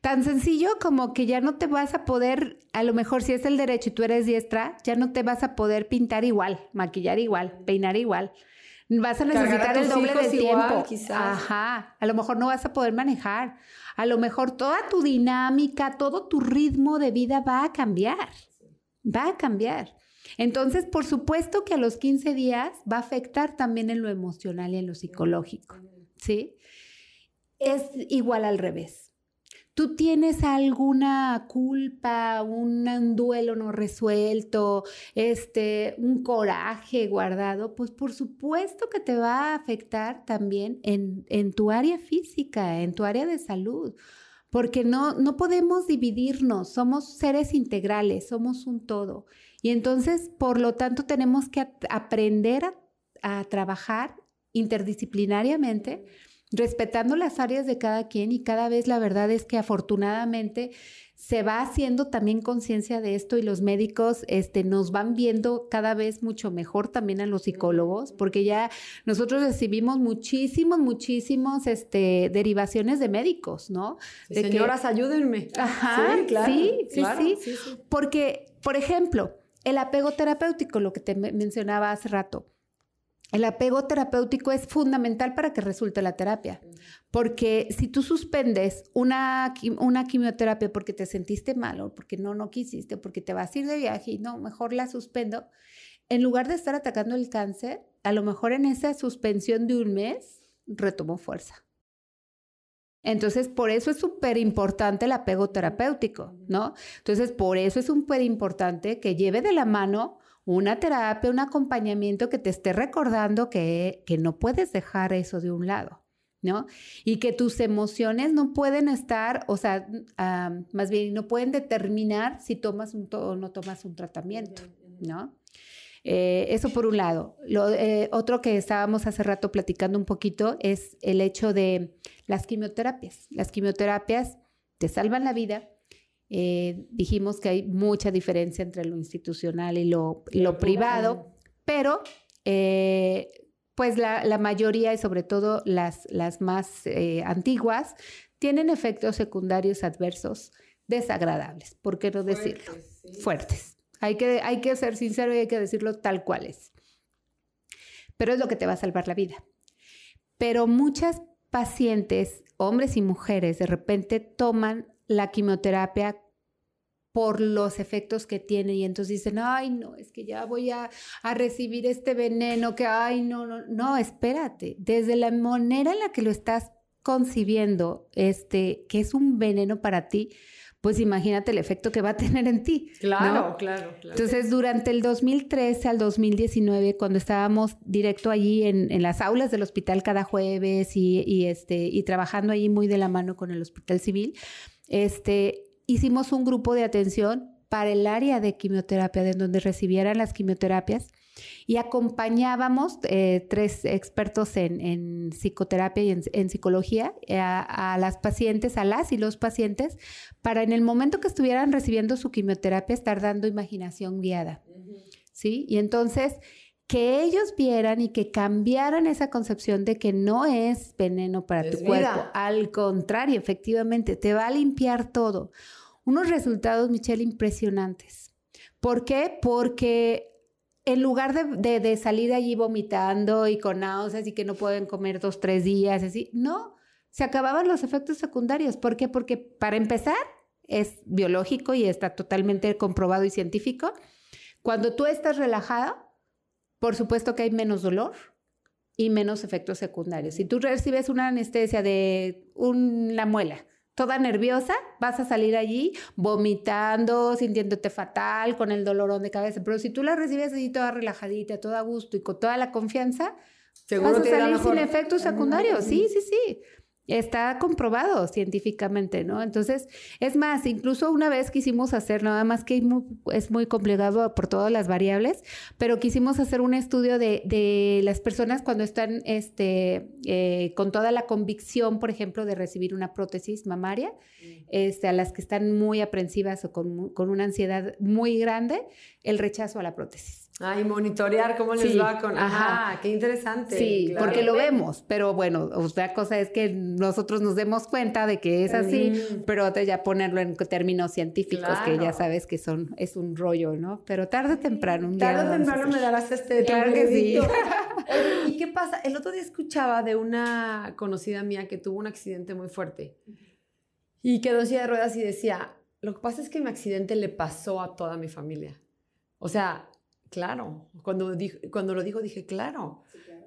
Tan sencillo como que ya no te vas a poder, a lo mejor si es el derecho y tú eres diestra, ya no te vas a poder pintar igual, maquillar igual, peinar igual vas a necesitar el doble de tiempo. quizás. Ajá. A lo mejor no vas a poder manejar. A lo mejor toda tu dinámica, todo tu ritmo de vida va a cambiar. Va a cambiar. Entonces, por supuesto que a los 15 días va a afectar también en lo emocional y en lo psicológico. ¿Sí? Es igual al revés. ¿Tú tienes alguna culpa, un, duelo no resuelto, este, un coraje guardado? Pues por supuesto que te va a afectar también en, en tu área física, en tu área de salud, porque no, no podemos dividirnos, somos seres integrales, somos un todo. Y entonces, por lo tanto, tenemos que aprender a, a trabajar interdisciplinariamente respetando las áreas de cada quien y cada vez la verdad es que afortunadamente se va haciendo también conciencia de esto y los médicos este, nos van viendo cada vez mucho mejor también a los psicólogos, porque ya nosotros recibimos muchísimos, muchísimos este, derivaciones de médicos, ¿no? de señoras, ayúdenme. Ajá, sí, claro, sí, sí, sí, Porque, por ejemplo, el apego terapéutico, lo que te mencionaba hace rato, el apego terapéutico es fundamental para que resulte la terapia, porque si tú suspendes una, una quimioterapia porque te sentiste mal o porque no, no quisiste, porque te vas a ir de viaje y no, mejor la suspendo, en lugar de estar atacando el cáncer, a lo mejor en esa suspensión de un mes retomó fuerza. Entonces, por eso es súper importante el apego terapéutico, ¿no? Entonces, por eso es súper importante que lleve de la mano una terapia, un acompañamiento que te esté recordando que, que no puedes dejar eso de un lado. ¿no? Y que tus emociones no pueden estar, o sea, más bien no pueden determinar si tomas un o no tomas un tratamiento, ¿no? Eh, eso por un lado. Lo, eh, otro que estábamos hace rato platicando un poquito es el hecho de las quimioterapias. Las quimioterapias te salvan la vida, eh, dijimos que hay mucha diferencia entre lo institucional y lo, privado, pero eh, pues la, mayoría y sobre todo las, las más eh, antiguas tienen efectos secundarios adversos desagradables, ¿por qué no decirlo? Fuertes. Hay que, hay que ser sincero y hay que decirlo tal cual es. Pero es lo que te va a salvar la vida. Pero muchas pacientes, hombres y mujeres, de repente toman la quimioterapia por los efectos que tiene y entonces dicen, ay, no, es que ya voy a, recibir este veneno, que, ay, no, no, no, espérate, desde la manera en la que lo estás concibiendo, este, que es un veneno para ti, pues imagínate el efecto que va a tener en ti. Claro, claro, claro. Entonces, durante el 2013 al 2019, cuando estábamos directo allí en, en las aulas del hospital cada jueves y, y, este, y trabajando allí muy de la mano con el hospital civil, este, hicimos un grupo de atención para el área de quimioterapia, de donde recibieran las quimioterapias, y acompañábamos eh, tres expertos en, psicoterapia y en, psicología eh, a, las pacientes, a las y los pacientes, para en el momento que estuvieran recibiendo su quimioterapia estar dando imaginación guiada. ¿Sí? Y entonces que ellos vieran y que cambiaran esa concepción de que no es veneno para tu cuerpo. Al contrario, efectivamente, te va a limpiar todo. Unos resultados, Michelle, impresionantes. ¿Por qué? Porque en lugar de, de, salir de allí vomitando y con náuseas y que no pueden comer dos, tres días, así, no, se acababan los efectos secundarios. ¿Por qué? Porque para empezar, es biológico y está totalmente comprobado y científico. Cuando tú estás relajado, por supuesto que hay menos dolor y menos efectos secundarios. Si tú recibes una anestesia de una muela, toda nerviosa, vas a salir allí vomitando, sintiéndote fatal, con el dolorón de cabeza. Pero si tú la recibes allí toda relajadita, toda a gusto y con toda la confianza, Seguro vas a salir sin efectos secundarios. Sí, sí, sí. Está comprobado científicamente, ¿no? Entonces, es más, incluso una vez quisimos hacer, nada más que es muy complicado por todas las variables, pero quisimos hacer un estudio de, las personas cuando están este, eh, con toda la convicción, por ejemplo, de recibir una prótesis mamaria, este, a las que están muy aprensivas o con, con una ansiedad muy grande, el rechazo a la prótesis. Ay, monitorear cómo les va con. Ajá, qué interesante. Sí, porque lo vemos, pero bueno, otra cosa es que nosotros nos demos cuenta de que es así, pero ya ponerlo en términos científicos, que ya sabes que son, es un rollo, ¿no? Pero tarde o temprano, un día. Tarde o temprano me darás este. Claro que sí. ¿Y qué pasa? El otro día escuchaba de una conocida mía que tuvo un accidente muy fuerte y quedó en silla de ruedas y decía: Lo que pasa es que mi accidente le pasó a toda mi familia. O sea, claro. Cuando, cuando lo dijo, dije, claro.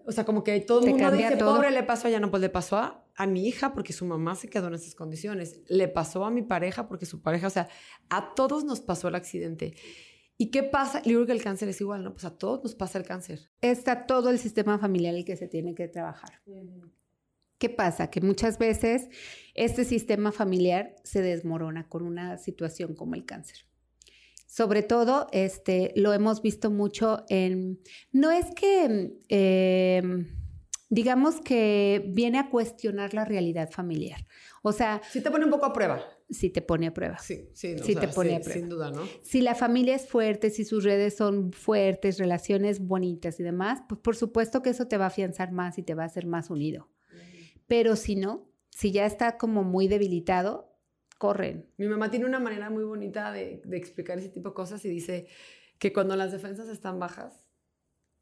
O sea, como que todo el mundo dice, pobre, le pasó a ella, no, pues le pasó a, a, mi hija porque su mamá se quedó en esas condiciones. Le pasó a mi pareja porque su pareja, o sea, a todos nos pasó el accidente. ¿Y qué pasa? Yo creo que el cáncer es igual, ¿no? Pues a todos nos pasa el cáncer. Está todo el sistema familiar el que se tiene que trabajar. ¿Qué pasa? Que muchas veces este sistema familiar se desmorona con una situación como el cáncer sobre todo, este, lo hemos visto mucho en, no es que, em, digamos que viene a cuestionar la realidad familiar. O sea... Sí te pone un poco a prueba. Sí te pone a prueba. Sí, sí, sí te pone a prueba. Sin duda, ¿no? Si la familia es fuerte, si sus redes son fuertes, relaciones bonitas y demás, pues por supuesto que eso te va a afianzar más y te va a hacer más unido. Pero si no, si ya está como muy debilitado, corren. Mi mamá tiene una manera muy bonita de, explicar ese tipo de cosas y dice que cuando las defensas están bajas,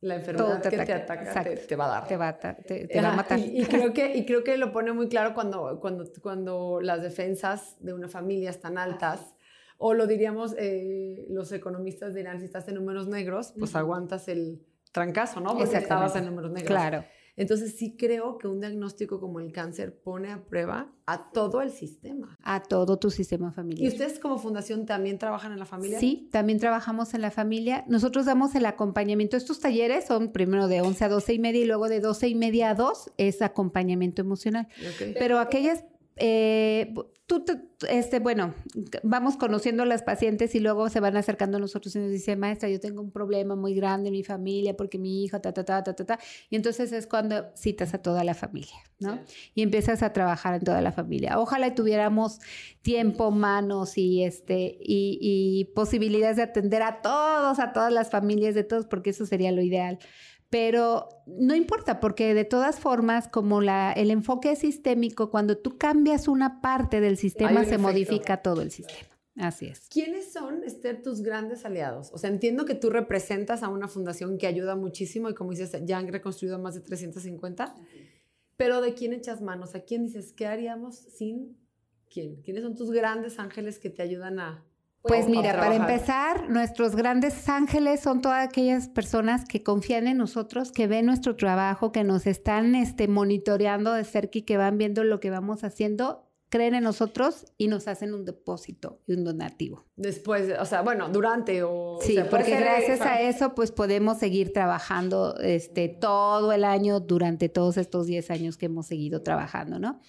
la enfermedad que te ataca te, va a dar. Te va a, te, va a matar. Y, creo que, y creo que lo pone muy claro cuando, cuando, cuando las defensas de una familia están altas, o lo diríamos, eh, los economistas dirán, si estás en números negros, pues aguantas el trancazo, ¿no? Porque estabas en números negros. Claro. Entonces sí creo que un diagnóstico como el cáncer pone a prueba a todo el sistema. A todo tu sistema familiar. ¿Y ustedes como fundación también trabajan en la familia? Sí, también trabajamos en la familia. Nosotros damos el acompañamiento. Estos talleres son primero de 11 a 12 y media y luego de 12 y media a 2 es acompañamiento emocional. Pero aquellas eh, tú, este, bueno, vamos conociendo a las pacientes y luego se van acercando a nosotros y nos dicen, maestra, yo tengo un problema muy grande en mi familia porque mi hijo, ta, ta, ta, ta, ta, ta. Y entonces es cuando citas a toda la familia, ¿no? Y empiezas a trabajar en toda la familia. Ojalá tuviéramos tiempo, manos y, este, y, y posibilidades de atender a todos, a todas las familias de todos, porque eso sería lo ideal pero no importa porque de todas formas, como la, el enfoque es sistémico, cuando tú cambias una parte del sistema, se modifica todo el sistema. Así es. ¿Quiénes son, Esther, tus grandes aliados? O sea, entiendo que tú representas a una fundación que ayuda muchísimo y como dices, ya han reconstruido más de 350, pero ¿de quién echas manos? ¿A quién dices, qué haríamos sin quién? ¿Quiénes son tus grandes ángeles que te ayudan a, pues mira, para empezar, nuestros grandes ángeles son todas aquellas personas que confían en nosotros, que ven nuestro trabajo, que nos están este, monitoreando de cerca y que van viendo lo que vamos haciendo creen en nosotros y nos hacen un depósito y un donativo. Después, o sea, bueno, durante o... Sí, porque gracias a eso pues podemos seguir trabajando este, todo el año durante todos estos 10 años que hemos seguido trabajando, ¿no?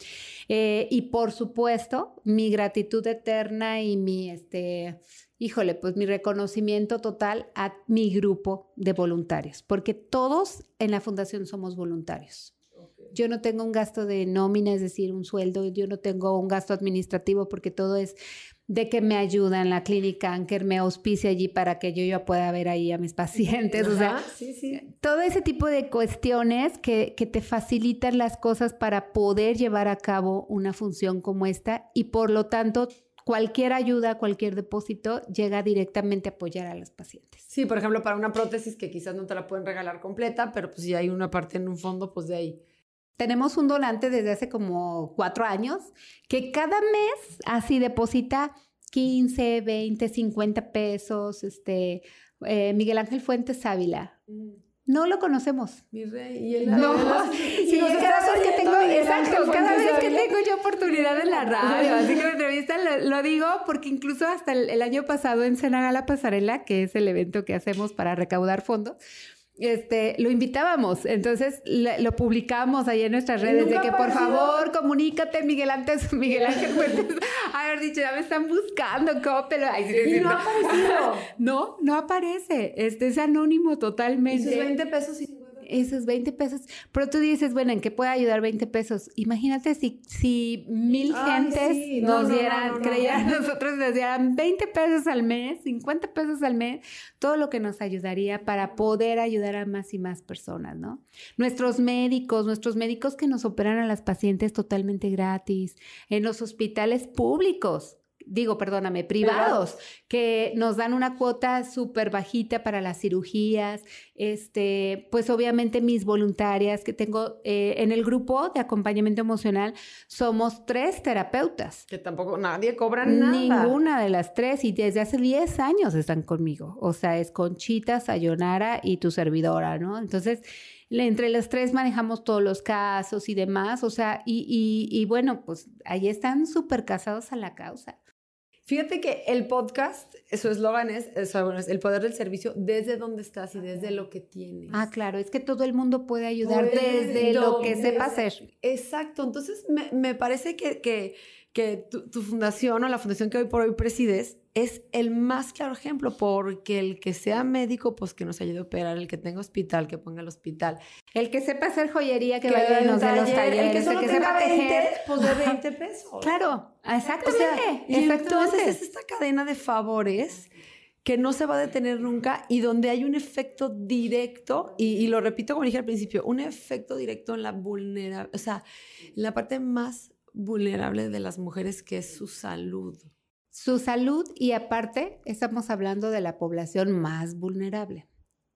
Eh, y por supuesto, mi gratitud eterna y mi, este, híjole, pues mi reconocimiento total a mi grupo de voluntarios, porque todos en la fundación somos voluntarios. Yo no tengo un gasto de nómina, es decir, un sueldo, yo no tengo un gasto administrativo porque todo es de que me ayuda en la clínica Anker, me auspicia allí para que yo ya pueda ver ahí a mis pacientes. o sea, todo ese tipo de cuestiones que, que, te facilitan las cosas para poder llevar a cabo una función como esta y por lo tanto cualquier ayuda, cualquier depósito llega directamente a apoyar a los pacientes. Sí, por ejemplo, para una prótesis que quizás no te la pueden regalar completa, pero pues si hay una parte en un fondo, pues de ahí tenemos un donante desde hace como cuatro años que cada mes así deposita 15, 20, 50 pesos. Este, eh, Miguel Ángel Fuentes Ávila. No lo conocemos. Mi rey. Y él no. Si cada vez que tengo, exacto, cada vez que tengo yo oportunidad en la radio, así que me entrevistan, lo, digo porque incluso hasta el, el año pasado en Senaga La Pasarela, que es el evento que hacemos para recaudar fondos, este, lo invitábamos. Entonces lo publicamos ahí en nuestras redes de que por favor comunícate, Miguel antes, Miguel Ángel Fuentes. Haber dicho, ya me están buscando, cópelo. y no ha aparecido. No, no aparece. Este es anónimo totalmente. Y sus 20 pesos y esos 20 pesos. Pero tú dices, bueno, ¿en qué puede ayudar 20 pesos? Imagínate si, si mil gentes nos dieran, creyeran nosotros, nos dieran 20 pesos al mes, 50 pesos al mes, todo lo que nos ayudaría para poder ayudar a más y más personas, ¿no? Nuestros médicos, nuestros médicos que nos operan a las pacientes totalmente gratis, en los hospitales públicos digo, perdóname, privados, que nos dan una cuota súper bajita para las cirugías. Este, pues obviamente mis voluntarias que tengo eh, en el grupo de acompañamiento emocional, somos tres terapeutas. Que tampoco nadie cobra nada. Ninguna de las tres y desde hace 10 años están conmigo. O sea, es Conchita, Sayonara y tu servidora, ¿no? Entonces, entre las tres manejamos todos los casos y demás, o sea, y, y bueno, pues ahí están súper casados a la causa. Fíjate que el podcast, su eslogan es, bueno, es, el poder del servicio desde donde estás y desde lo que tienes. Ah, claro, es que todo el mundo puede ayudar desde lo que sepa hacer. Exacto, entonces me, me parece que, que, que tu, tu, fundación o la fundación que hoy por hoy presides es el más claro ejemplo, porque el que sea médico, pues que nos ayude a operar, el que tenga hospital, que ponga el hospital. El que sepa hacer joyería, que, vaya a los talleres. El que, solo sepa tejer, pues de 20 pesos. Claro, exactamente. entonces es esta cadena de favores que no se va a detener nunca y donde hay un efecto directo, y, y lo repito como dije al principio, un efecto directo en la vulnerabilidad, o sea, en la parte más vulnerable de las mujeres que es su salud su salud y aparte estamos hablando de la población más vulnerable,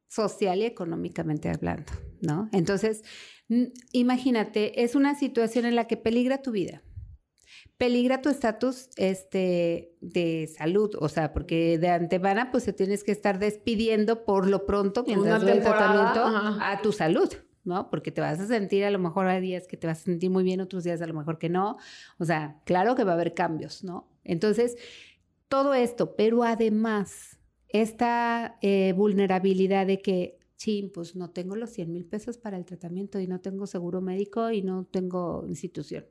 social y económicamente hablando, ¿no? Entonces, imagínate, es una situación en la que peligra tu vida, peligra tu estatus este, de salud, o sea, porque de antemana pues te tienes que estar despidiendo por lo pronto mientras el tratamiento a tu salud, ¿no? Porque te vas a sentir, a lo mejor hay días que te vas a sentir muy bien, otros días a lo mejor que no. O sea, claro que va a haber cambios, ¿no? Entonces, todo esto, pero además, esta eh, vulnerabilidad de que, ching, pues no tengo los 100 mil pesos para el tratamiento y no tengo seguro médico y no tengo institución.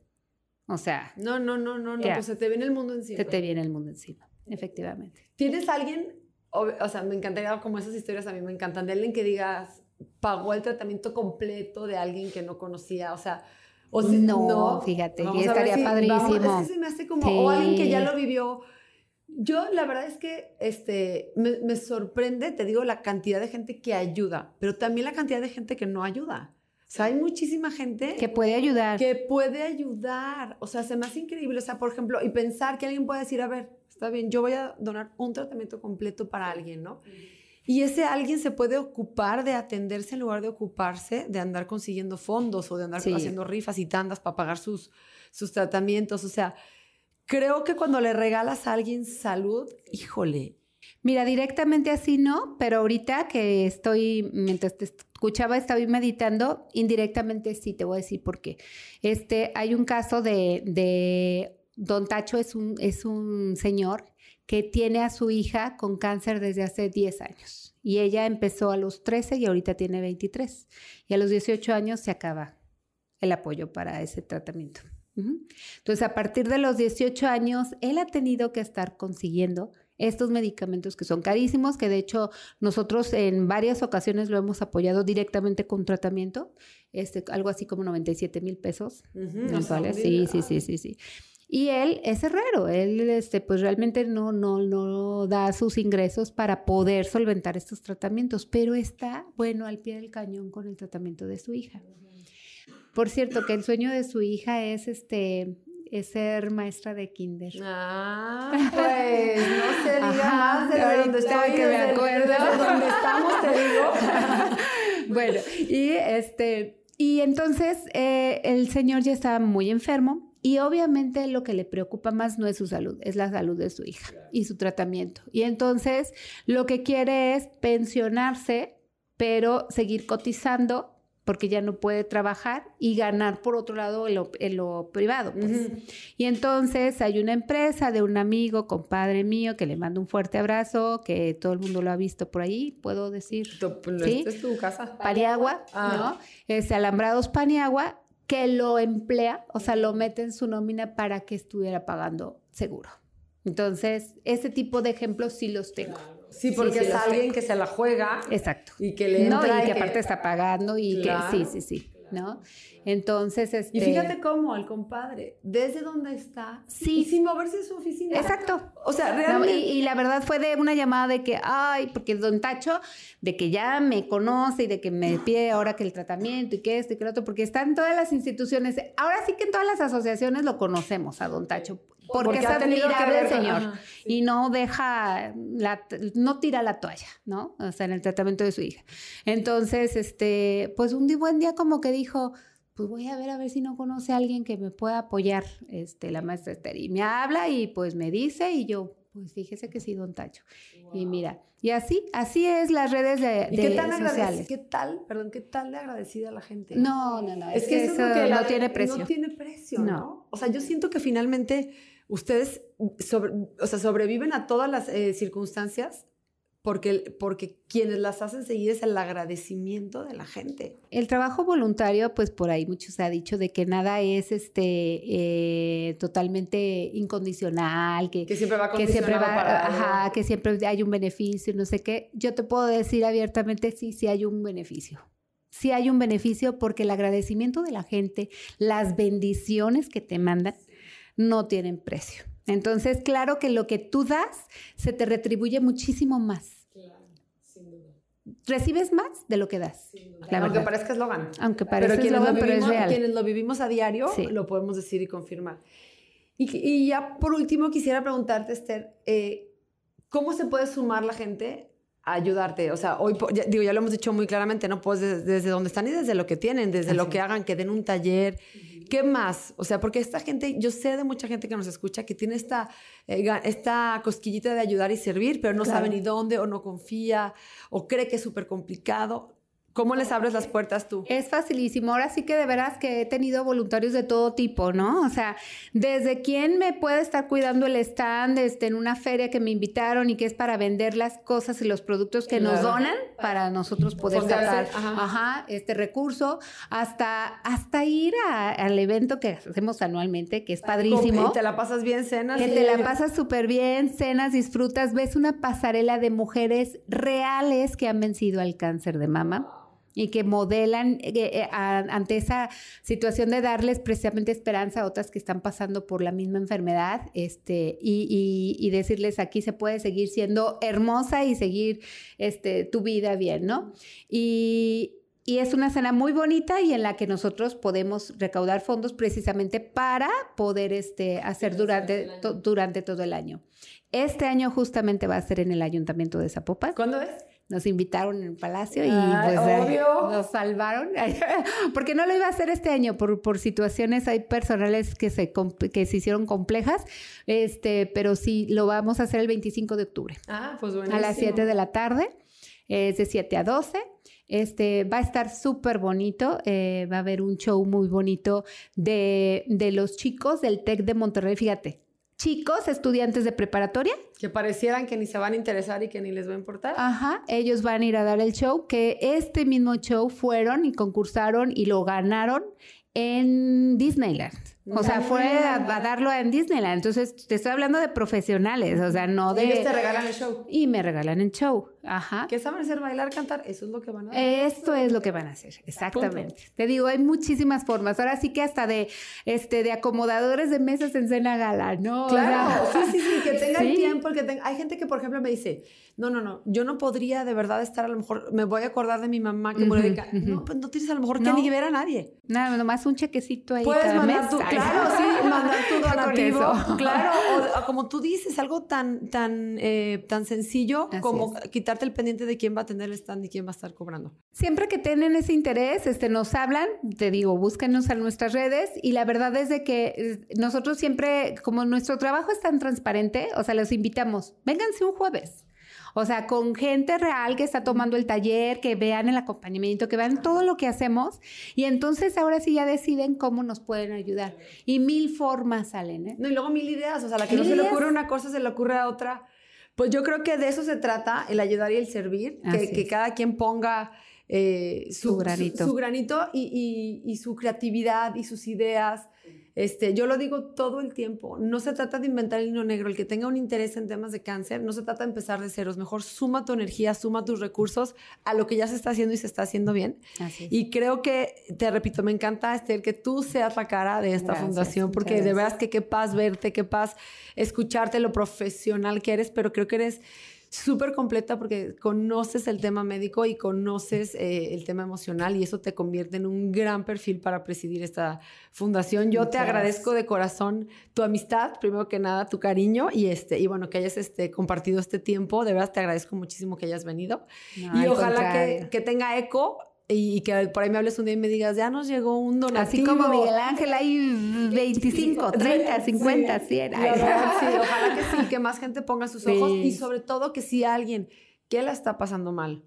O sea. No, no, no, no, no, pues se te viene el mundo encima. Se te viene el mundo encima, efectivamente. ¿Tienes alguien, o, o sea, me encantaría como esas historias a mí me encantan, de alguien que digas, pagó el tratamiento completo de alguien que no conocía, o sea, o no, fíjate, y estaría padrísimo. es que se me hace como, o alguien que ya lo vivió. Yo la verdad es que este, me, me, sorprende, te digo, la cantidad de gente que ayuda, pero también la cantidad de gente que no ayuda. O sea, hay muchísima gente que puede ayudar. Que puede ayudar. O sea, se me hace increíble. O sea, por ejemplo, y pensar que alguien puede decir, a ver, está bien, yo voy a donar un tratamiento completo para alguien, ¿no? Y ese alguien se puede ocupar de atenderse en lugar de ocuparse de andar consiguiendo fondos o de andar haciendo rifas y tandas para pagar sus, sus tratamientos. O sea, creo que cuando le regalas a alguien salud, híjole. Mira, directamente así no, pero ahorita que estoy, mientras te escuchaba, estaba meditando, indirectamente sí, te voy a decir por qué. Este, hay un caso de, de Don Tacho, es un, es un señor que tiene a su hija con cáncer desde hace 10 años. Y ella empezó a los 13 y ahorita tiene 23. Y a los 18 años se acaba el apoyo para ese tratamiento. Entonces, a partir de los 18 años, él ha tenido que estar consiguiendo estos medicamentos que son carísimos, que de hecho nosotros en varias ocasiones lo hemos apoyado directamente con tratamiento, este, algo así como 97 mil pesos Sí, sí, sí, sí, sí. Y él es herrero, él este, pues realmente no, no, no da sus ingresos para poder solventar estos tratamientos, pero está, bueno, al pie del cañón con el tratamiento de su hija. Por cierto, que el sueño de su hija es este es ser maestra de kinder. Ah, pues no se diga más de donde estoy, que me acuerdo. donde estamos, te digo. bueno, y este, y entonces eh, el señor ya estaba muy enfermo y obviamente lo que le preocupa más no es su salud, es la salud de su hija y su tratamiento. Y entonces lo que quiere es pensionarse, pero seguir cotizando porque ya no puede trabajar y ganar por otro lado en lo, privado. Pues. Y entonces hay una empresa de un amigo, compadre mío, que le mando un fuerte abrazo, que todo el mundo lo ha visto por ahí, puedo decir. Pues, ¿Sí? es tu casa? Paniagua, ah. ¿no? Es Alambrados Paniagua, que lo emplea, o sea, lo mete en su nómina para que estuviera pagando seguro. Entonces, ese tipo de ejemplos sí los tengo. Sí, porque es alguien que se la juega. Exacto. Y que le No, y que, aparte está pagando y que sí, sí, sí. ¿No? Entonces, este... Y fíjate cómo el compadre, desde donde está, sí. sin moverse de su oficina. Exacto. O sea, realmente... y, la verdad fue de una llamada de que, ay, porque don Tacho, de que ya me conoce y de que me pide ahora que el tratamiento y que esto y que lo otro, porque está en todas las instituciones, ahora sí que en todas las asociaciones lo conocemos a don Tacho. Porque, es admirable el señor y no deja, la, no tira la toalla, ¿no? O sea, en el tratamiento de su hija. Entonces, este, pues un buen día como que dijo, pues voy a ver a ver si no conoce a alguien que me pueda apoyar, este, la maestra Esther. Y me habla y pues me dice y yo, pues fíjese que sí, don Tacho. Y mira, y así, así es las redes de, ¿Y qué tal sociales. ¿Qué tal, perdón, qué tal de agradecida la gente? No, no, no, es, que, eso, no tiene precio. No tiene precio, ¿no? O sea, yo siento que finalmente ustedes sobre, o sea, sobreviven a todas las eh, circunstancias porque, porque quienes las hacen seguir es el agradecimiento de la gente. El trabajo voluntario, pues por ahí mucho se ha dicho de que nada es este eh, totalmente incondicional, que, siempre va que siempre ajá, que siempre hay un beneficio, no sé qué. Yo te puedo decir abiertamente sí, sí hay un beneficio. Sí hay un beneficio porque el agradecimiento de la gente, las bendiciones que te mandan, no tienen precio. Entonces, claro que lo que tú das se te retribuye muchísimo más. Claro, sin duda. Recibes más de lo que das. Aunque parezca eslogan. Aunque parezca eslogan, pero es real. Quienes lo vivimos a diario, lo podemos decir y confirmar. Y, ya por último quisiera preguntarte, Esther, eh, ¿cómo se puede sumar la gente a ayudarte? O sea, hoy, digo, ya lo hemos dicho muy claramente, ¿no? Pues desde, desde donde están y desde lo que tienen, desde lo que hagan, que den un taller. ¿Qué más? O sea, porque esta gente, yo sé de mucha gente que nos escucha que tiene esta, eh, esta cosquillita de ayudar y servir, pero no sabe ni dónde o no confía o cree que es súper complicado. ¿Cómo les abres las puertas tú? Es facilísimo. Ahora sí que de veras que he tenido voluntarios de todo tipo, ¿no? O sea, desde quién me puede estar cuidando el stand este, en una feria que me invitaron y que es para vender las cosas y los productos que nos donan para nosotros poder sacar ajá. este recurso, hasta, hasta ir al evento que hacemos anualmente, que es padrísimo. te la pasas bien, cenas. Que te la pasas súper bien, cenas, disfrutas, ves una pasarela de mujeres reales que han vencido al cáncer de mama y que modelan eh, eh, ante esa situación de darles precisamente esperanza a otras que están pasando por la misma enfermedad este, y, decirles aquí se puede seguir siendo hermosa y seguir este, tu vida bien, ¿no? Y, es una cena muy bonita y en la que nosotros podemos recaudar fondos precisamente para poder este, hacer durante, durante todo el año. Este año justamente va a ser en el Ayuntamiento de Zapopan. ¿Cuándo es? Nos invitaron en el palacio y pues eh, nos salvaron. Porque no lo iba a hacer este año por, por situaciones hay personales que se, que se hicieron complejas, este, pero sí lo vamos a hacer el 25 de octubre. Ah, pues A las 7 de la tarde, es de 7 a 12. Este, va a estar súper bonito, eh, va a haber un show muy bonito de, de los chicos del TEC de Monterrey, fíjate, chicos, estudiantes de preparatoria. Que parecieran que ni se van a interesar y que ni les va a importar. Ajá, ellos van a ir a dar el show, que este mismo show fueron y concursaron y lo ganaron en Disneyland. O sea, fue a, darlo en Disneyland. Entonces, te estoy hablando de profesionales, o sea, no de... ellos te regalan el show. Y me regalan el show, ajá. ¿Qué saben hacer? Bailar, cantar, eso es lo que van a hacer. Esto es lo que van a hacer, exactamente. Te digo, hay muchísimas formas. Ahora sí que hasta de, este, de acomodadores de mesas en cena gala, ¿no? Claro, sí, sí, sí, que tenga el tiempo, que tenga... Hay gente que, por ejemplo, me dice, no, no, no, yo no podría de verdad estar, a lo mejor, me voy a acordar de mi mamá que uh No, pues no tienes a lo mejor que ni ver a nadie. Nada, nomás un chequecito ahí. Puedes mandar tu, claro, sí, mandar tu donativo. claro, o, como tú dices, algo tan, tan, eh, tan sencillo como quitarte el pendiente de quién va a tener el stand y quién va a estar cobrando. Siempre que tienen ese interés, este, nos hablan, te digo, búsquenos en nuestras redes y la verdad es de que eh, nosotros siempre, como nuestro trabajo es tan transparente, o sea, los invitamos, vénganse un jueves. O sea, con gente real que está tomando el taller, que vean el acompañamiento, que vean todo lo que hacemos y entonces ahora sí ya deciden cómo nos pueden ayudar. Y mil formas salen, ¿eh? No, y luego mil ideas, o sea, la que no se le ocurre una cosa se le ocurre a otra. Pues yo creo que de eso se trata, el ayudar y el servir, que, que cada quien ponga eh, su, granito, su, granito y, y, su creatividad y sus ideas. Este, yo lo digo todo el tiempo, no se trata de inventar el hilo negro, el que tenga un interés en temas de cáncer, no se trata de empezar de ceros, mejor suma tu energía, suma tus recursos a lo que ya se está haciendo y se está haciendo bien. Y creo que, te repito, me encanta, Esther, que tú seas la cara de esta fundación, porque de verdad que qué paz verte, qué paz escucharte lo profesional que eres, pero creo que eres súper completa porque conoces el tema médico y conoces eh, el tema emocional y eso te convierte en un gran perfil para presidir esta fundación. Yo te agradezco de corazón tu amistad, primero que nada, tu cariño y, este, y bueno, que hayas este, compartido este tiempo. De verdad te agradezco muchísimo que hayas venido y ojalá que, que tenga eco y, que por ahí me hables un día y me digas, ya nos llegó un donativo. Así como Miguel Ángel, hay 25, 30, 50, 100. sí, ojalá que sí, que más gente ponga sus ojos y sobre todo que si alguien que la está pasando mal,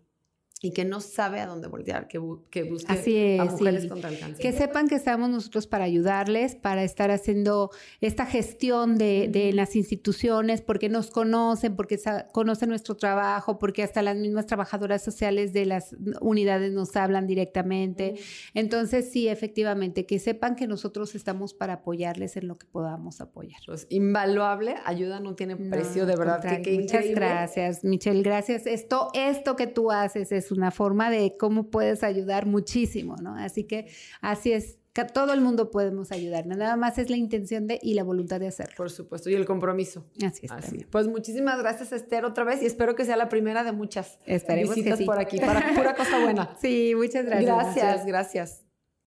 y que no sabe a dónde voltear, que, que busque a mujeres contra el cáncer. Que sepan que estamos nosotros para ayudarles, para estar haciendo esta gestión de, de las instituciones, porque nos conocen, porque conocen nuestro trabajo, porque hasta las mismas trabajadoras sociales de las unidades nos hablan directamente. Entonces, sí, efectivamente, que sepan que nosotros estamos para apoyarles en lo que podamos apoyar. Pues invaluable, ayuda no tiene precio, de verdad. Que, muchas gracias, Michelle, gracias. Esto, esto que tú haces es una forma de cómo puedes ayudar muchísimo, ¿no? Así que así es, que todo el mundo podemos ayudar, nada más es la intención de y la voluntad de hacerlo. Por supuesto, y el compromiso. Así es. Así. Pues muchísimas gracias, Esther, otra vez, y espero que sea la primera de muchas visitas por aquí, para pura cosa buena. sí, muchas gracias. Gracias, gracias.